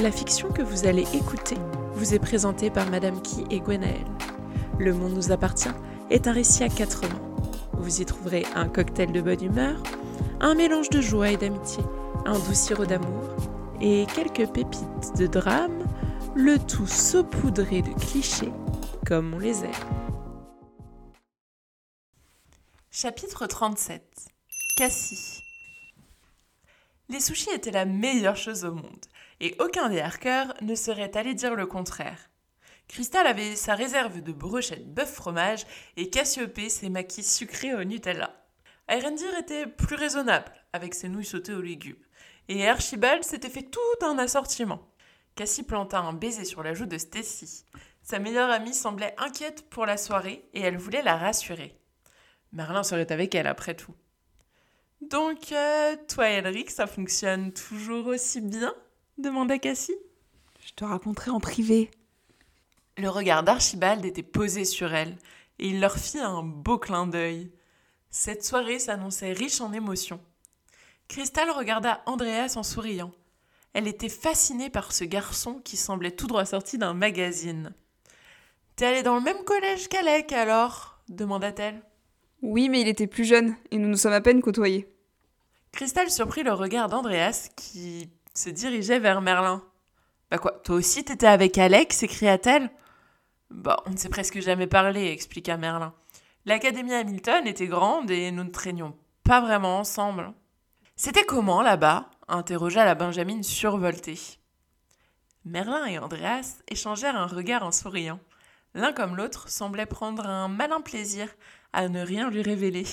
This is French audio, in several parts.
La fiction que vous allez écouter vous est présentée par Madame Key et Gwenaël. Le monde nous appartient est un récit à quatre mains. Vous y trouverez un cocktail de bonne humeur, un mélange de joie et d'amitié, un doux sirop d'amour et quelques pépites de drame, le tout saupoudré de clichés comme on les aime. Chapitre 37 Cassie Les sushis étaient la meilleure chose au monde, et aucun des harkers ne serait allé dire le contraire. Crystal avait sa réserve de brochettes bœuf fromage et Cassiopée ses maquis sucrés au Nutella. Erendir était plus raisonnable avec ses nouilles sautées aux légumes, et Archibald s'était fait tout un assortiment. Cassie planta un baiser sur la joue de Stacy. Sa meilleure amie semblait inquiète pour la soirée et elle voulait la rassurer. Merlin serait avec elle après tout. Donc, euh, toi Elric, ça fonctionne toujours aussi bien? Demanda Cassie. Je te raconterai en privé. Le regard d'Archibald était posé sur elle, et il leur fit un beau clin d'œil. Cette soirée s'annonçait riche en émotions. Cristal regarda Andreas en souriant. Elle était fascinée par ce garçon qui semblait tout droit sorti d'un magazine. T'es allée dans le même collège qu'Alec alors? demanda-t-elle. Oui, mais il était plus jeune, et nous nous sommes à peine côtoyés. Cristal surprit le regard d'Andreas qui se dirigeait vers Merlin. Bah quoi, toi aussi t'étais avec Alec s'écria-t-elle. Bah, on ne s'est presque jamais parlé, expliqua Merlin. L'Académie Hamilton était grande et nous ne traînions pas vraiment ensemble. C'était comment là-bas? interrogea la Benjamine survoltée. Merlin et Andreas échangèrent un regard en souriant. L'un comme l'autre semblait prendre un malin plaisir à ne rien lui révéler.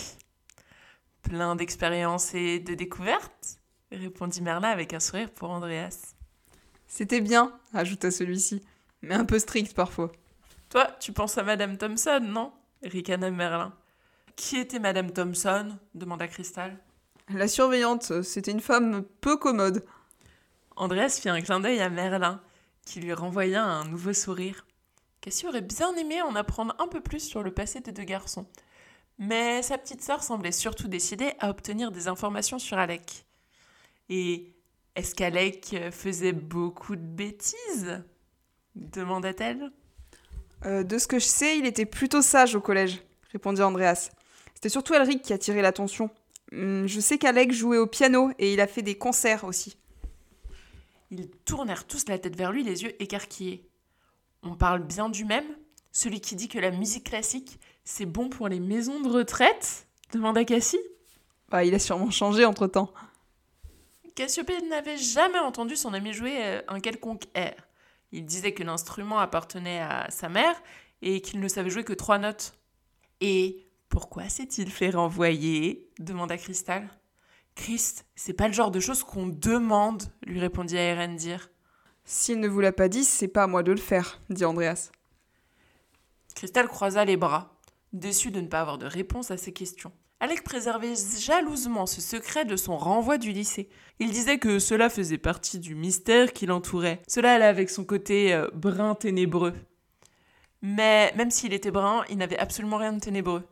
Plein d'expériences et de découvertes? Répondit Merlin avec un sourire pour Andreas. C'était bien, ajouta celui-ci, mais un peu strict parfois. Toi, tu penses à Madame Thompson, non? ricana Merlin. Qui était Madame Thompson? demanda Cristal. La surveillante, c'était une femme peu commode. Andreas fit un clin d'œil à Merlin, qui lui renvoya un nouveau sourire. Cassie aurait bien aimé en apprendre un peu plus sur le passé des deux garçons. Mais sa petite sœur semblait surtout décidée à obtenir des informations sur Alec. Et est-ce qu'Alec faisait beaucoup de bêtises? demanda-t-elle. Euh, de ce que je sais, il était plutôt sage au collège, répondit Andreas. C'était surtout Elric qui attirait l'attention. Hum, je sais qu'Alec jouait au piano et il a fait des concerts aussi. Ils tournèrent tous la tête vers lui, les yeux écarquillés. On parle bien du même? Celui qui dit que la musique classique, c'est bon pour les maisons de retraite? demanda Cassie. Bah, il a sûrement changé entre-temps. Cassiopée n'avait jamais entendu son ami jouer euh, un quelconque air. Il disait que l'instrument appartenait à sa mère et qu'il ne savait jouer que trois notes. Et pourquoi s'est-il fait renvoyer? demanda Cristal. Christ, c'est pas le genre de choses qu'on demande, lui répondit Erendir. S'il ne vous l'a pas dit, c'est pas à moi de le faire, dit Andreas. Cristal croisa les bras, déçu de ne pas avoir de réponse à ses questions. Alec préservait jalousement ce secret de son renvoi du lycée. Il disait que cela faisait partie du mystère qui l'entourait. Cela allait avec son côté euh, brun ténébreux. Mais même s'il était brun, il n'avait absolument rien de ténébreux.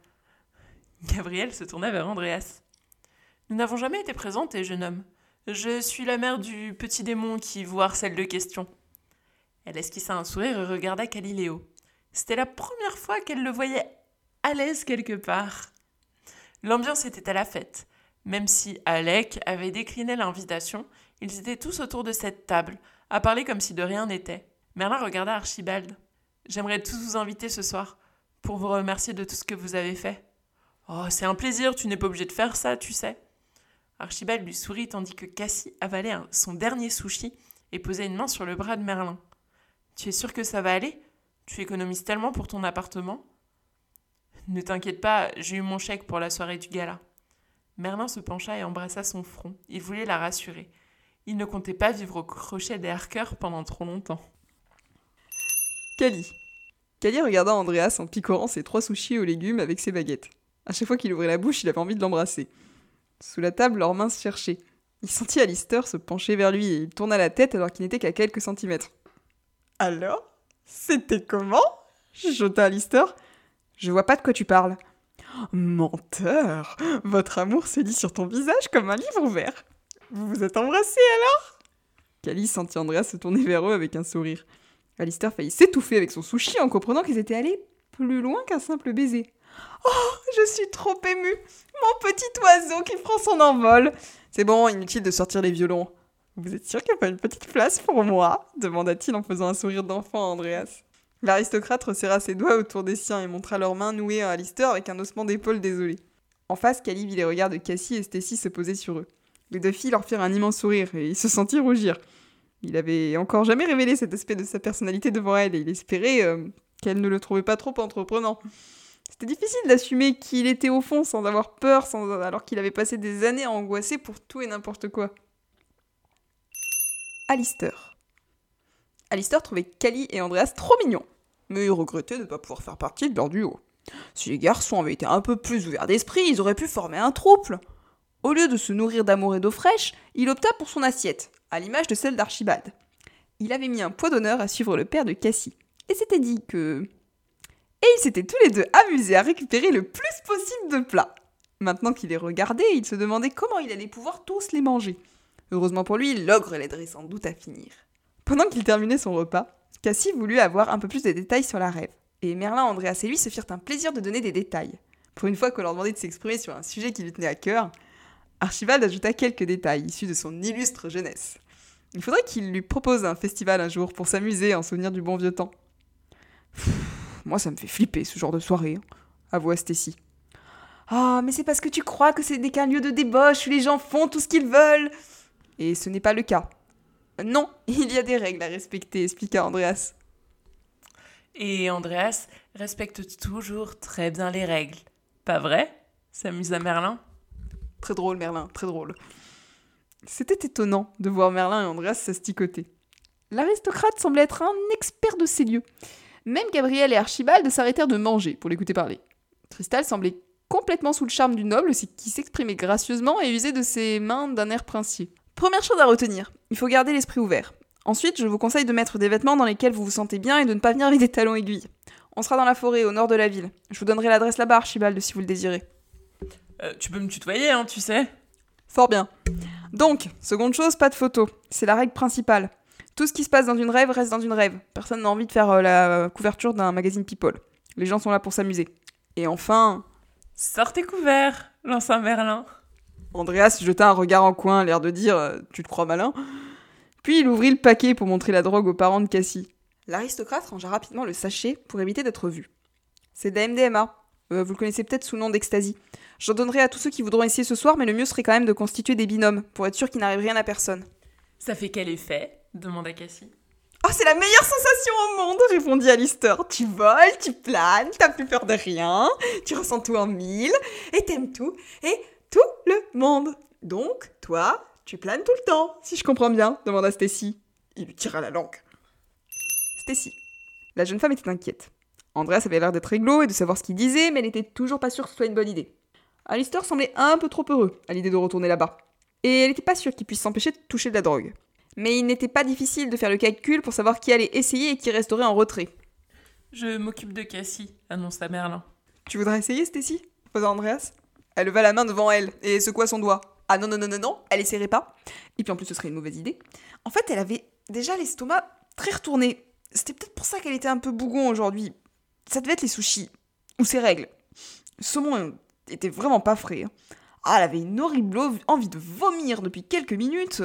Gabriel se tourna vers Andreas. Nous n'avons jamais été présentés, jeune homme. Je suis la mère du petit démon qui vous harcèle de questions. Elle esquissa un sourire et regarda Caliléo. C'était la première fois qu'elle le voyait à l'aise quelque part. L'ambiance était à la fête. Même si Alec avait décliné l'invitation, ils étaient tous autour de cette table, à parler comme si de rien n'était. Merlin regarda Archibald. J'aimerais tous vous inviter ce soir, pour vous remercier de tout ce que vous avez fait. Oh, c'est un plaisir, tu n'es pas obligé de faire ça, tu sais. Archibald lui sourit tandis que Cassie avalait son dernier sushi et posait une main sur le bras de Merlin. Tu es sûr que ça va aller? Tu économises tellement pour ton appartement? Ne t'inquiète pas, j'ai eu mon chèque pour la soirée du gala. Merlin se pencha et embrassa son front. Il voulait la rassurer. Il ne comptait pas vivre au crochet des harkers pendant trop longtemps. Kali. Kali regarda Andreas en picorant ses trois sushis aux légumes avec ses baguettes. À chaque fois qu'il ouvrait la bouche, il avait envie de l'embrasser. Sous la table, leurs mains se cherchaient. Il sentit Alistair se pencher vers lui et il tourna la tête alors qu'il n'était qu'à quelques centimètres. Alors? C'était comment chuchota Alistair. Je vois pas de quoi tu parles. Menteur Votre amour se lit sur ton visage comme un livre ouvert. Vous vous êtes embrassés alors? Cali sentit Andreas se tourner vers eux avec un sourire. Alistair faillit s'étouffer avec son sushi en comprenant qu'ils étaient allés plus loin qu'un simple baiser. Oh, je suis trop émue Mon petit oiseau qui prend son envol C'est bon, inutile de sortir les violons. Vous êtes sûr qu'il n'y a pas une petite place pour moi? demanda-t-il en faisant un sourire d'enfant à Andreas. L'aristocrate resserra ses doigts autour des siens et montra leurs mains nouées à Alistair avec un haussement d'épaule désolé. En face, Cali vit les regards de Cassie et Stacy se poser sur eux. Les deux filles leur firent un immense sourire et il se sentit rougir. Il avait encore jamais révélé cet aspect de sa personnalité devant elle et il espérait euh, qu'elle ne le trouvait pas trop entreprenant. C'était difficile d'assumer qui il était au fond sans avoir peur, sans... alors qu'il avait passé des années à angoisser pour tout et n'importe quoi. Alistair. Alistair trouvait Cali et Andreas trop mignons, mais il regrettait de ne pas pouvoir faire partie de leur duo. Si les garçons avaient été un peu plus ouverts d'esprit, ils auraient pu former un trouble. Au lieu de se nourrir d'amour et d'eau fraîche, il opta pour son assiette, à l'image de celle d'Archibald. Il avait mis un poids d'honneur à suivre le père de Cassie, et s'était dit que... Et ils s'étaient tous les deux amusés à récupérer le plus possible de plats. Maintenant qu'il les regardait, il se demandait comment il allait pouvoir tous les manger. Heureusement pour lui, l'ogre l'aiderait sans doute à finir. Pendant qu'il terminait son repas, Cassie voulut avoir un peu plus de détails sur la rêve, et Merlin, Andreas et lui se firent un plaisir de donner des détails. Pour une fois qu'on leur demandait de s'exprimer sur un sujet qui lui tenait à cœur, Archibald ajouta quelques détails issus de son illustre jeunesse. Il faudrait qu'il lui propose un festival un jour pour s'amuser en souvenir du bon vieux temps. moi, ça me fait flipper ce genre de soirée, hein, avoua Stacy. Ah, mais c'est parce que tu crois que c'est qu'un lieu de débauche où les gens font tout ce qu'ils veulent. Et ce n'est pas le cas. Non, il y a des règles à respecter, expliqua Andreas. Et Andreas respecte toujours très bien les règles. Pas vrai? S'amusa Merlin? Très drôle, Merlin, très drôle. C'était étonnant de voir Merlin et Andreas s'asticoter. L'aristocrate semblait être un expert de ces lieux. Même Gabriel et Archibald s'arrêtèrent de manger pour l'écouter parler. Tristal semblait complètement sous le charme du noble qui s'exprimait gracieusement et usait de ses mains d'un air princier. Première chose à retenir, il faut garder l'esprit ouvert. Ensuite, je vous conseille de mettre des vêtements dans lesquels vous vous sentez bien et de ne pas venir avec des talons aiguilles. On sera dans la forêt, au nord de la ville. Je vous donnerai l'adresse là-bas, Archibald, si vous le désirez. Euh, tu peux me tutoyer, hein, tu sais. Fort bien. Donc, seconde chose, pas de photos. C'est la règle principale. Tout ce qui se passe dans une rêve reste dans une rêve. Personne n'a envie de faire euh, la couverture d'un magazine People. Les gens sont là pour s'amuser. Et enfin... Sortez couvert, lança Merlin. Andreas jeta un regard en coin, l'air de dire euh, Tu te crois malin Puis il ouvrit le paquet pour montrer la drogue aux parents de Cassie. L'aristocrate rangea rapidement le sachet pour éviter d'être vu. C'est de la MDMA. vous le connaissez peut-être sous le nom d'ecstasy. J'en donnerai à tous ceux qui voudront essayer ce soir, mais le mieux serait quand même de constituer des binômes, pour être sûr qu'il n'arrive rien à personne. Ça fait quel effet? demanda Cassie. Oh, c'est la meilleure sensation au monde, répondit Alistair. Tu voles, tu planes, t'as plus peur de rien, tu ressens tout en mille, et t'aimes tout, et tout le monde. Donc, toi, tu planes tout le temps, si je comprends bien, demanda Stacy. Il lui tira la langue. Stacy. La jeune femme était inquiète. Andreas avait l'air d'être réglo et de savoir ce qu'il disait, mais elle n'était toujours pas sûre que ce soit une bonne idée. Alistair semblait un peu trop heureux à l'idée de retourner là-bas. Et elle n'était pas sûre qu'il puisse s'empêcher de toucher de la drogue. Mais il n'était pas difficile de faire le calcul pour savoir qui allait essayer et qui resterait en retrait. Je m'occupe de Cassie, annonça Merlin. Tu voudrais essayer, Stacy? Posa Andreas. Elle leva la main devant elle et secoua son doigt. Ah non, non, non, non, non, elle essaierait pas. Et puis en plus, ce serait une mauvaise idée. En fait, elle avait déjà l'estomac très retourné. C'était peut-être pour ça qu'elle était un peu bougon aujourd'hui. Ça devait être les sushis. Ou ses règles. Saumon était vraiment pas frais. Hein. Ah, elle avait une horrible envie de vomir depuis quelques minutes.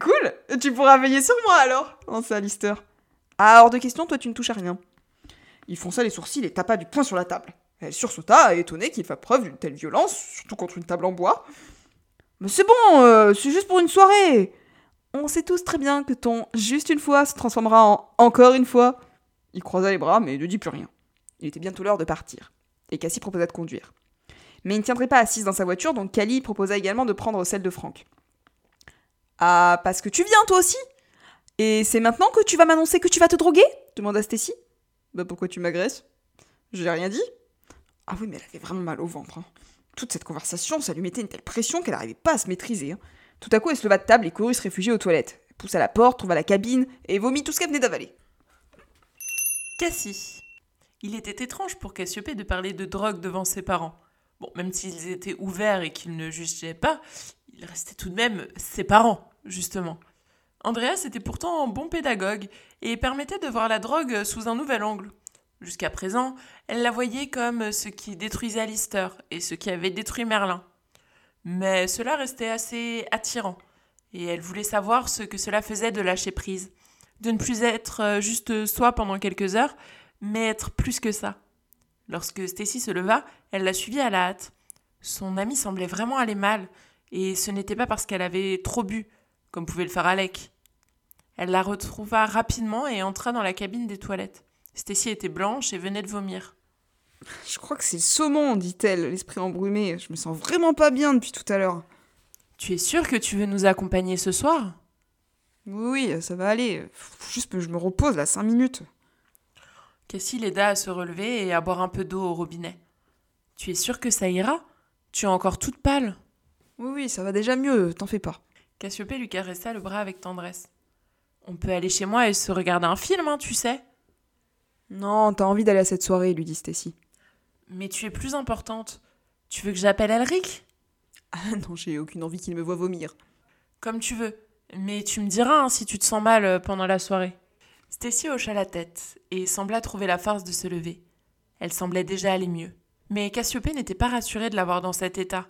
Cool Tu pourras veiller sur moi alors lança Alistair. Ah, hors de question, toi tu ne touches à rien. Il fonça les sourcils et tapa du poing sur la table. Elle sursauta, étonnée qu'il fasse preuve d'une telle violence, surtout contre une table en bois. Mais c'est bon, euh, c'est juste pour une soirée On sait tous très bien que ton juste une fois se transformera en encore une fois. Il croisa les bras, mais ne dit plus rien. Il était bientôt l'heure de partir et Cassie proposa de conduire. Mais il ne tiendrait pas assise dans sa voiture, donc Cali proposa également de prendre celle de Franck. Ah, parce que tu viens toi aussi? Et c'est maintenant que tu vas m'annoncer que tu vas te droguer? demanda Stacy. Bah pourquoi tu m'agresses? Je n'ai rien dit. Ah oui, mais elle avait vraiment mal au ventre. Hein. Toute cette conversation, ça lui mettait une telle pression qu'elle n'arrivait pas à se maîtriser. Hein. Tout à coup, elle se leva de table et courut se réfugier aux toilettes. Elle poussa la porte, trouva la cabine et vomit tout ce qu'elle venait d'avaler. Cassie. Il était étrange pour Cassiopée de parler de drogue devant ses parents. Bon, même s'ils étaient ouverts et qu'ils ne jugeaient pas, ils restaient tout de même ses parents, justement. Andreas était pourtant un bon pédagogue et permettait de voir la drogue sous un nouvel angle. Jusqu'à présent, elle la voyait comme ce qui détruisait Alistair et ce qui avait détruit Merlin. Mais cela restait assez attirant, et elle voulait savoir ce que cela faisait de lâcher prise, de ne plus être juste soi pendant quelques heures, mais être plus que ça. Lorsque Stacy se leva, elle la suivit à la hâte. Son amie semblait vraiment aller mal, et ce n'était pas parce qu'elle avait trop bu, comme pouvait le faire Alec. Elle la retrouva rapidement et entra dans la cabine des toilettes. Stacy était blanche et venait de vomir. Je crois que c'est le saumon, dit-elle, l'esprit embrumé. Je me sens vraiment pas bien depuis tout à l'heure. Tu es sûre que tu veux nous accompagner ce soir? Oui, ça va aller. Faut juste que je me repose là, cinq minutes. Cassie l'aida à se relever et à boire un peu d'eau au robinet. Tu es sûre que ça ira? Tu es encore toute pâle Oui, oui, ça va déjà mieux, t'en fais pas. Cassiopée lui caressa le bras avec tendresse. On peut aller chez moi et se regarder un film, hein, tu sais. Non, t'as envie d'aller à cette soirée, lui dit Stacy. Mais tu es plus importante. Tu veux que j'appelle Elric? Ah non, j'ai aucune envie qu'il me voie vomir. Comme tu veux. Mais tu me diras hein, si tu te sens mal euh, pendant la soirée. Stacy hocha la tête et sembla trouver la force de se lever. Elle semblait déjà aller mieux. Mais Cassiopée n'était pas rassurée de la voir dans cet état.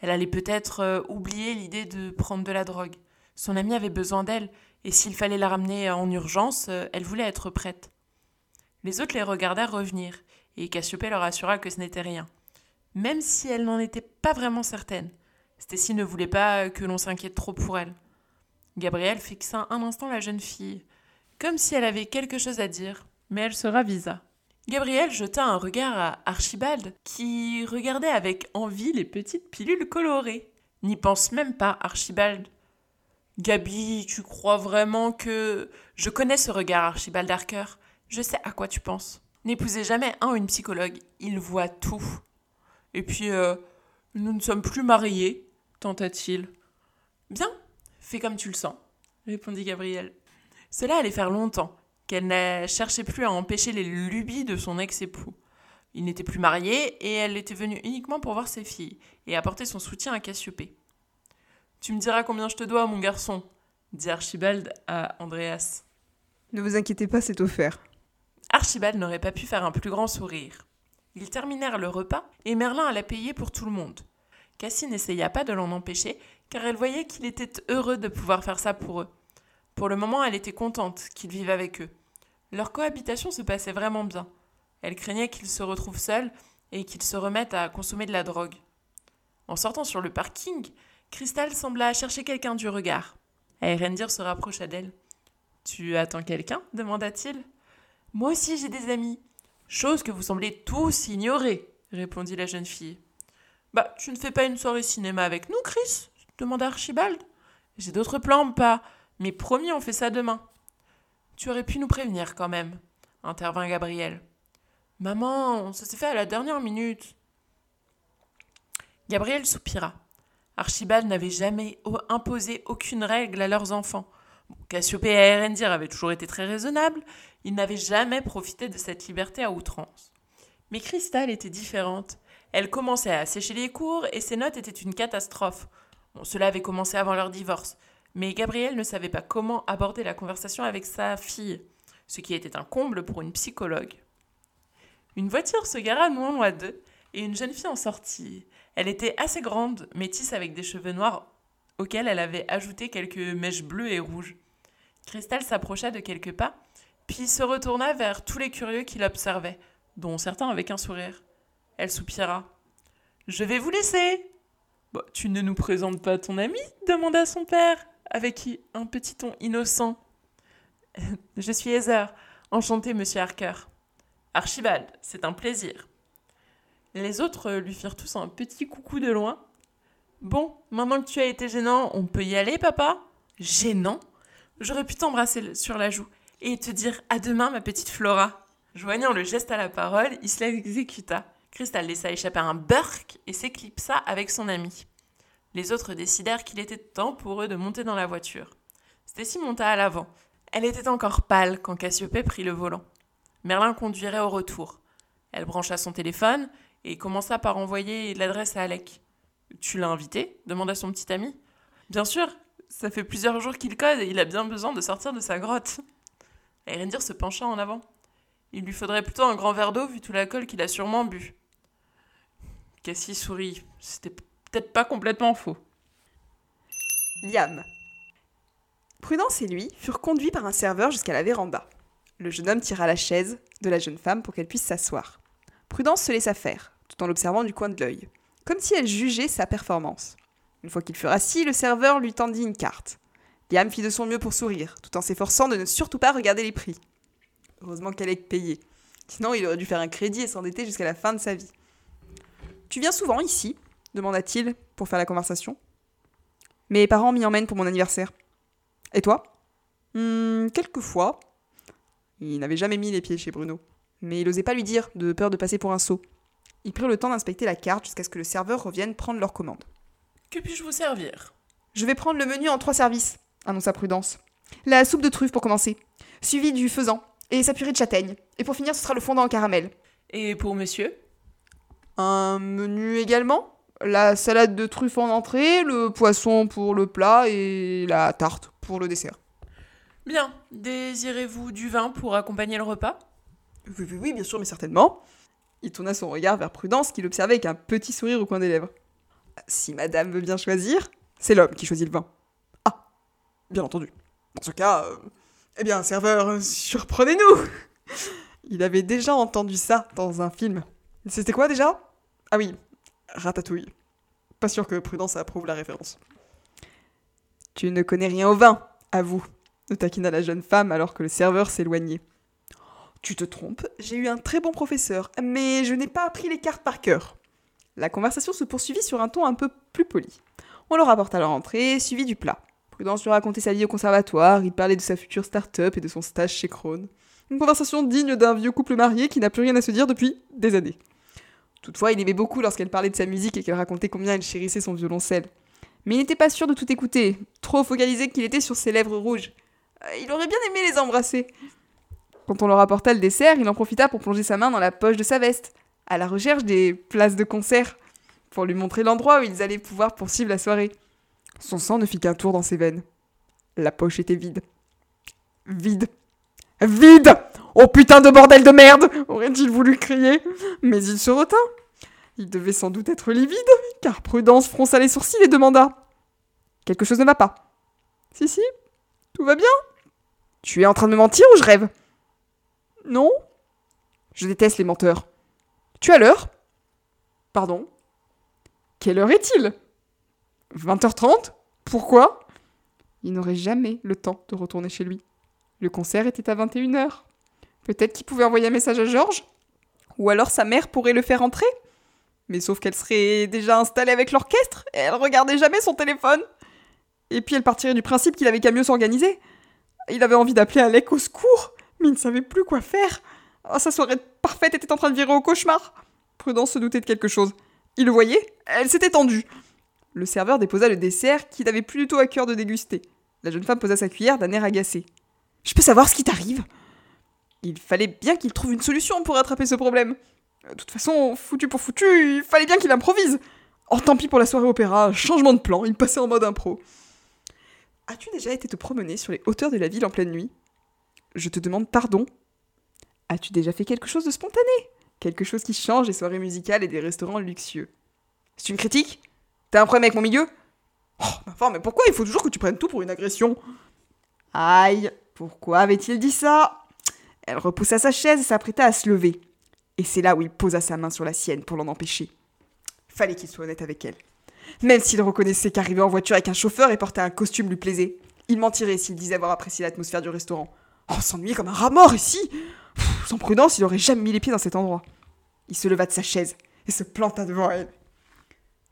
Elle allait peut-être euh, oublier l'idée de prendre de la drogue. Son amie avait besoin d'elle, et s'il fallait la ramener en urgence, euh, elle voulait être prête. Les autres les regardèrent revenir, et Cassiopée leur assura que ce n'était rien. Même si elle n'en était pas vraiment certaine. Stacy ne voulait pas que l'on s'inquiète trop pour elle. Gabrielle fixa un instant la jeune fille, comme si elle avait quelque chose à dire, mais elle se ravisa. Gabrielle jeta un regard à Archibald, qui regardait avec envie les petites pilules colorées. N'y pense même pas, Archibald. Gabi, tu crois vraiment que. Je connais ce regard, Archibald Harker? Je sais à quoi tu penses. N'épousez jamais un ou une psychologue. Il voit tout. Et puis, euh, nous ne sommes plus mariés, tenta-t-il. Bien, fais comme tu le sens, répondit Gabrielle. Cela allait faire longtemps qu'elle ne cherchait plus à empêcher les lubies de son ex-époux. Il n'était plus marié et elle était venue uniquement pour voir ses filles et apporter son soutien à Cassiopée. Tu me diras combien je te dois, mon garçon, dit Archibald à Andreas. Ne vous inquiétez pas, c'est offert. Archibald n'aurait pas pu faire un plus grand sourire. Ils terminèrent le repas et Merlin alla payer pour tout le monde. Cassie n'essaya pas de l'en empêcher car elle voyait qu'il était heureux de pouvoir faire ça pour eux. Pour le moment, elle était contente qu'il vive avec eux. Leur cohabitation se passait vraiment bien. Elle craignait qu'ils se retrouvent seuls et qu'ils se remettent à consommer de la drogue. En sortant sur le parking, Crystal sembla chercher quelqu'un du regard. Erendir se rapprocha d'elle. Tu attends quelqu'un? demanda-t-il. Moi aussi j'ai des amis. Chose que vous semblez tous ignorer, répondit la jeune fille. Bah, tu ne fais pas une soirée cinéma avec nous, Chris? demanda Archibald. J'ai d'autres plans, pas. Mais promis, on fait ça demain. Tu aurais pu nous prévenir quand même, intervint Gabriel. Maman, ça s'est fait à la dernière minute. Gabriel soupira. Archibald n'avait jamais imposé aucune règle à leurs enfants. Cassiopée et Erendir avaient toujours été très raisonnables, ils n'avaient jamais profité de cette liberté à outrance. Mais Cristal était différente. Elle commençait à sécher les cours et ses notes étaient une catastrophe. cela avait commencé avant leur divorce, mais Gabriel ne savait pas comment aborder la conversation avec sa fille, ce qui était un comble pour une psychologue. Une voiture se gara non loin d'eux, et une jeune fille en sortit. Elle était assez grande, métisse avec des cheveux noirs auxquels elle avait ajouté quelques mèches bleues et rouges. Cristal s'approcha de quelques pas, puis se retourna vers tous les curieux qui l'observaient, dont certains avec un sourire. Elle soupira. Je vais vous laisser. Bah, tu ne nous présentes pas ton ami? demanda son père avec un petit ton innocent. Je suis Heather. Enchanté, monsieur Harker. Archibald, c'est un plaisir. Les autres lui firent tous un petit coucou de loin. Bon, maintenant que tu as été gênant, on peut y aller, papa? Gênant? J'aurais pu t'embrasser sur la joue et te dire à demain, ma petite Flora. Joignant le geste à la parole, il se l'exécuta. Crystal laissa échapper un burk et s'éclipsa avec son ami. Les autres décidèrent qu'il était temps pour eux de monter dans la voiture. Stacy monta à l'avant. Elle était encore pâle quand Cassiopée prit le volant. Merlin conduirait au retour. Elle brancha son téléphone et commença par envoyer l'adresse à Alec. Tu l'as invité demanda son petit ami. Bien sûr, Ça fait plusieurs jours qu'il code et il a bien besoin de sortir de sa grotte. dire se pencha en avant. Il lui faudrait plutôt un grand verre d'eau vu tout l'alcool qu'il a sûrement bu. Cassie sourit? C'était peut-être pas complètement faux. Liam. Prudence et lui furent conduits par un serveur jusqu'à la véranda. Le jeune homme tira la chaise de la jeune femme pour qu'elle puisse s'asseoir. Prudence se laissa faire, tout en l'observant du coin de l'œil, comme si elle jugeait sa performance. Une fois qu'ils furent assis, le serveur lui tendit une carte. Liam fit de son mieux pour sourire, tout en s'efforçant de ne surtout pas regarder les prix. Heureusement qu'elle est payée. Sinon, il aurait dû faire un crédit et s'endetter jusqu'à la fin de sa vie. Tu viens souvent ici? demanda-t-il pour faire la conversation. Mes parents m'y emmènent pour mon anniversaire. Et toi? Hmm, Quelquefois. Il n'avait jamais mis les pieds chez Bruno. Mais il n'osait pas lui dire, de peur de passer pour un sot. Ils prirent le temps d'inspecter la carte jusqu'à ce que le serveur revienne prendre leur commande. Que puis-je vous servir? Je vais prendre le menu en trois services, annonça Prudence. La soupe de truffe pour commencer, suivi du faisan et sa purée de châtaigne. Et pour finir, ce sera le fondant en caramel. Et pour monsieur? Un menu également? La salade de truffe en entrée, le poisson pour le plat et la tarte pour le dessert. Bien. Désirez-vous du vin pour accompagner le repas? Oui, oui, oui, bien sûr, mais certainement. Il tourna son regard vers Prudence, qui l'observait avec un petit sourire au coin des lèvres. Si madame veut bien choisir, c'est l'homme qui choisit le vin. Ah, bien entendu. Dans ce cas, euh, eh bien, serveur, surprenez-nous Il avait déjà entendu ça dans un film. C'était quoi déjà? Ah oui, Ratatouille. Pas sûr que Prudence approuve la référence. Tu ne connais rien au vin, avoue, ne taquina la jeune femme alors que le serveur s'éloignait. Tu te trompes, j'ai eu un très bon professeur, mais je n'ai pas appris les cartes par cœur. La conversation se poursuivit sur un ton un peu plus poli. On leur apporta leur entrée, suivi du plat. Prudence lui racontait sa vie au conservatoire, il parlait de sa future start-up et de son stage chez Krone. Une conversation digne d'un vieux couple marié qui n'a plus rien à se dire depuis des années. Toutefois, il aimait beaucoup lorsqu'elle parlait de sa musique et qu'elle racontait combien elle chérissait son violoncelle. Mais il n'était pas sûr de tout écouter, trop focalisé qu'il était sur ses lèvres rouges. Euh, il aurait bien aimé les embrasser. Quand on leur apporta le dessert, il en profita pour plonger sa main dans la poche de sa veste, à la recherche des places de concert, pour lui montrer l'endroit où ils allaient pouvoir poursuivre la soirée. Son sang ne fit qu'un tour dans ses veines. La poche était vide. Vide. Vide Oh putain de bordel de merde aurait-il voulu crier, mais il se retint. Il devait sans doute être livide, car Prudence fronça les sourcils et demanda Quelque chose ne va pas. Si, si, tout va bien. Tu es en train de me mentir ou je rêve? Non Je déteste les menteurs. Tu as l'heure Pardon Quelle heure est-il? 20h30 Pourquoi? Il n'aurait jamais le temps de retourner chez lui. Le concert était à 21h. Peut-être qu'il pouvait envoyer un message à Georges? Ou alors sa mère pourrait le faire entrer? Mais sauf qu'elle serait déjà installée avec l'orchestre et elle regardait jamais son téléphone. Et puis elle partirait du principe qu'il avait qu'à mieux s'organiser. Il avait envie d'appeler Alec au secours mais il ne savait plus quoi faire. Oh, sa soirée parfaite était en train de virer au cauchemar. Prudence se doutait de quelque chose. Il le voyait, elle s'était tendue. Le serveur déposa le dessert qu'il n'avait plus du tout à cœur de déguster. La jeune femme posa sa cuillère d'un air agacé. Je peux savoir ce qui t'arrive? Il fallait bien qu'il trouve une solution pour rattraper ce problème. De toute façon, foutu pour foutu, il fallait bien qu'il improvise. Oh, tant pis pour la soirée opéra, changement de plan, il passait en mode impro. As-tu déjà été te promener sur les hauteurs de la ville en pleine nuit? Je te demande pardon. As-tu déjà fait quelque chose de spontané? Quelque chose qui change des soirées musicales et des restaurants luxueux C'est une critique? T'as un problème avec mon milieu? Oh, enfin, mais pourquoi il faut toujours que tu prennes tout pour une agression? Aïe, pourquoi avait-il dit ça? Elle repoussa sa chaise et s'apprêta à se lever. Et c'est là où il posa sa main sur la sienne pour l'en empêcher. Fallait qu'il soit honnête avec elle. Même s'il reconnaissait qu'arriver en voiture avec un chauffeur et porter un costume lui plaisait, il mentirait s'il disait avoir apprécié l'atmosphère du restaurant. Oh, s'ennuyer comme un rat mort ici Sans prudence, il aurait jamais mis les pieds dans cet endroit. Il se leva de sa chaise et se planta devant elle.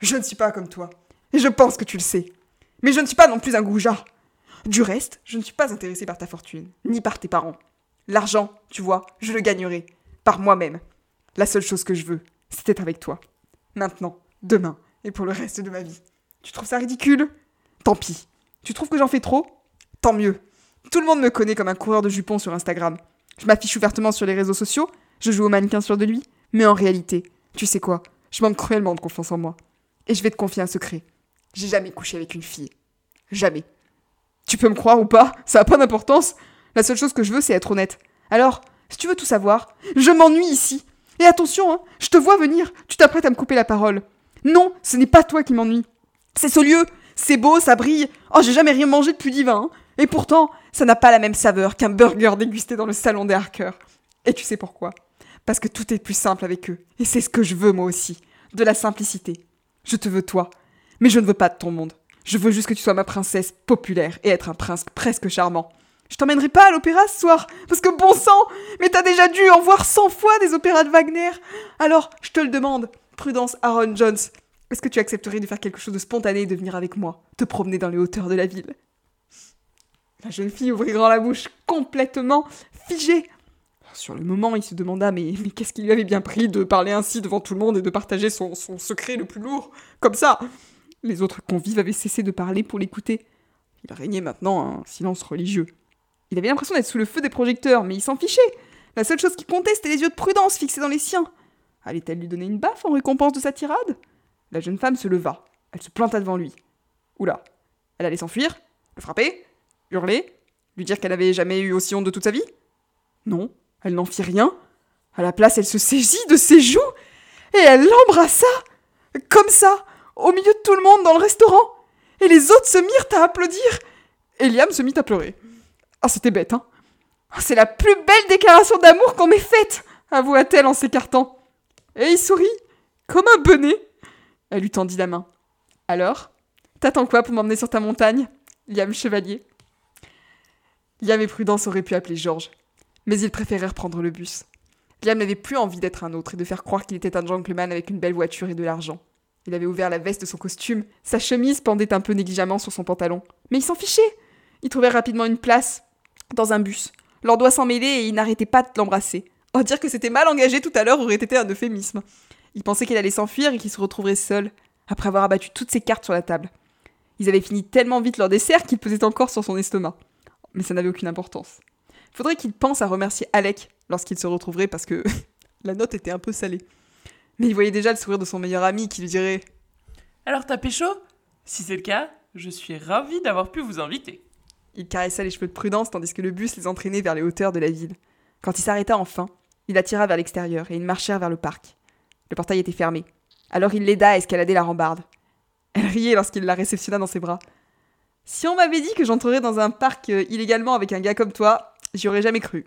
Je ne suis pas comme toi, et je pense que tu le sais. Mais je ne suis pas non plus un goujat. Du reste, je ne suis pas intéressé par ta fortune, ni par tes parents. L'argent, tu vois, je le gagnerai, par moi-même. La seule chose que je veux, c'est être avec toi. Maintenant, demain, et pour le reste de ma vie. Tu trouves ça ridicule? Tant pis. Tu trouves que j'en fais trop? Tant mieux. Tout le monde me connaît comme un coureur de jupons sur Instagram. Je m'affiche ouvertement sur les réseaux sociaux, je joue au mannequin sur de lui, mais en réalité, tu sais quoi, je manque cruellement de confiance en moi. Et je vais te confier un secret. J'ai jamais couché avec une fille. Jamais. Tu peux me croire ou pas, ça a pas d'importance. La seule chose que je veux, c'est être honnête. Alors, si tu veux tout savoir, je m'ennuie ici. Et attention, hein, je te vois venir, tu t'apprêtes à me couper la parole. Non, ce n'est pas toi qui m'ennuie. C'est ce lieu, c'est beau, ça brille. Oh, j'ai jamais rien mangé depuis divin. Hein. Et pourtant, ça n'a pas la même saveur qu'un burger dégusté dans le salon des Harkers. Et tu sais pourquoi? Parce que tout est plus simple avec eux. Et c'est ce que je veux moi aussi. De la simplicité. Je te veux toi. Mais je ne veux pas de ton monde. Je veux juste que tu sois ma princesse populaire et être un prince presque charmant. Je t'emmènerai pas à l'opéra ce soir, parce que bon sang, mais t'as déjà dû en voir cent fois des opéras de Wagner. Alors, je te le demande, Prudence Aaron Jones, est-ce que tu accepterais de faire quelque chose de spontané et de venir avec moi, te promener dans les hauteurs de la ville? La jeune fille ouvrit grand la bouche, complètement figée. Sur le moment, il se demanda mais, qu'est-ce qui lui avait bien pris de parler ainsi devant tout le monde et de partager son, son secret le plus lourd, comme ça? Les autres convives avaient cessé de parler pour l'écouter. Il régnait maintenant un silence religieux. Il avait l'impression d'être sous le feu des projecteurs, mais il s'en fichait. La seule chose qui comptait, c'était les yeux de prudence fixés dans les siens. Allait-elle lui donner une baffe en récompense de sa tirade? La jeune femme se leva. Elle se planta devant lui. Oula. Elle allait s'enfuir? Le frapper? Hurler Lui dire qu'elle n'avait jamais eu aussi honte de toute sa vie? Non, elle n'en fit rien. À la place, elle se saisit de ses joues et elle l'embrassa Comme ça, au milieu de tout le monde dans le restaurant. Et les autres se mirent à applaudir. Eliam se mit à pleurer. Ah, c'était bête, hein ah, C'est la plus belle déclaration d'amour qu'on m'ait faite avoua-t-elle en s'écartant. Et il sourit, comme un bonnet. Elle lui tendit la main. Alors T'attends quoi pour m'emmener sur ta montagne? Liam Chevalier. Liam et Prudence auraient pu appeler Georges, mais ils préférèrent prendre le bus. Liam n'avait plus envie d'être un autre et de faire croire qu'il était un gentleman avec une belle voiture et de l'argent. Il avait ouvert la veste de son costume, sa chemise pendait un peu négligemment sur son pantalon. Mais il s'en fichait Il trouvait rapidement une place, dans un bus. Leurs doigts s'en mêlaient et il n'arrêtait pas de l'embrasser. Oh, dire que c'était mal engagé tout à l'heure aurait été un euphémisme. Il pensait qu'il allait s'enfuir et qu'il se retrouverait seul, après avoir abattu toutes ses cartes sur la table. Ils avaient fini tellement vite leur dessert qu'il pesait encore sur son estomac. Mais ça n'avait aucune importance. Faudrait qu'il pense à remercier Alec lorsqu'il se retrouverait parce que la note était un peu salée. Mais il voyait déjà le sourire de son meilleur ami qui lui dirait Alors t'as pécho? Si c'est le cas, je suis ravi d'avoir pu vous inviter. Il caressa les cheveux de Prudence tandis que le bus les entraînait vers les hauteurs de la ville. Quand il s'arrêta enfin, il attira vers l'extérieur et ils marchèrent vers le parc. Le portail était fermé. Alors il l'aida à escalader la rambarde. Elle riait lorsqu'il la réceptionna dans ses bras. Si on m'avait dit que j'entrerais dans un parc euh, illégalement avec un gars comme toi, j'y aurais jamais cru.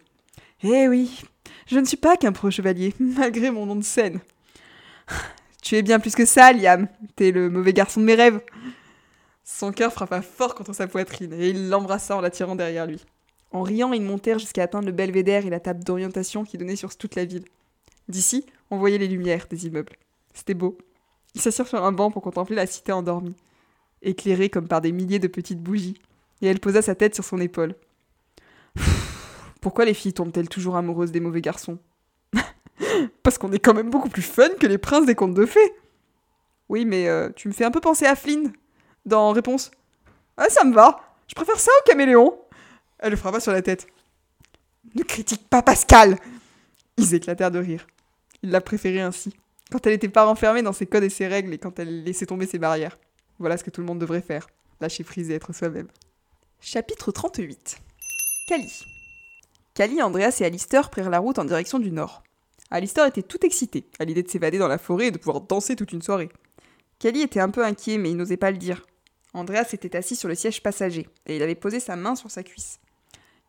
Eh oui, je ne suis pas qu'un pro chevalier, malgré mon nom de scène. Tu es bien plus que ça, Liam. T'es le mauvais garçon de mes rêves. Son cœur frappa fort contre sa poitrine et il l'embrassa en l'attirant derrière lui. En riant, ils montèrent jusqu'à atteindre le belvédère et la table d'orientation qui donnait sur toute la ville. D'ici, on voyait les lumières des immeubles. C'était beau. Ils s'assirent sur un banc pour contempler la cité endormie, éclairée comme par des milliers de petites bougies, et elle posa sa tête sur son épaule. Pourquoi les filles tombent-elles toujours amoureuses des mauvais garçons? Parce qu'on est quand même beaucoup plus fun que les princes des contes de fées. Oui, mais euh, tu me fais un peu penser à Flynn, dans Réponse. Ah, ça me va. Je préfère ça au caméléon. Elle le frappa sur la tête. Ne critique pas Pascal Ils éclatèrent de rire. Il la préférait ainsi. Quand elle n'était pas renfermée dans ses codes et ses règles et quand elle laissait tomber ses barrières. Voilà ce que tout le monde devrait faire. Lâcher prise et être soi-même. Chapitre 38 Cali. Cali, Andreas et Alistair prirent la route en direction du nord. Alistair était tout excité à l'idée de s'évader dans la forêt et de pouvoir danser toute une soirée. Cali était un peu inquiet, mais il n'osait pas le dire. Andreas était assis sur le siège passager, et il avait posé sa main sur sa cuisse.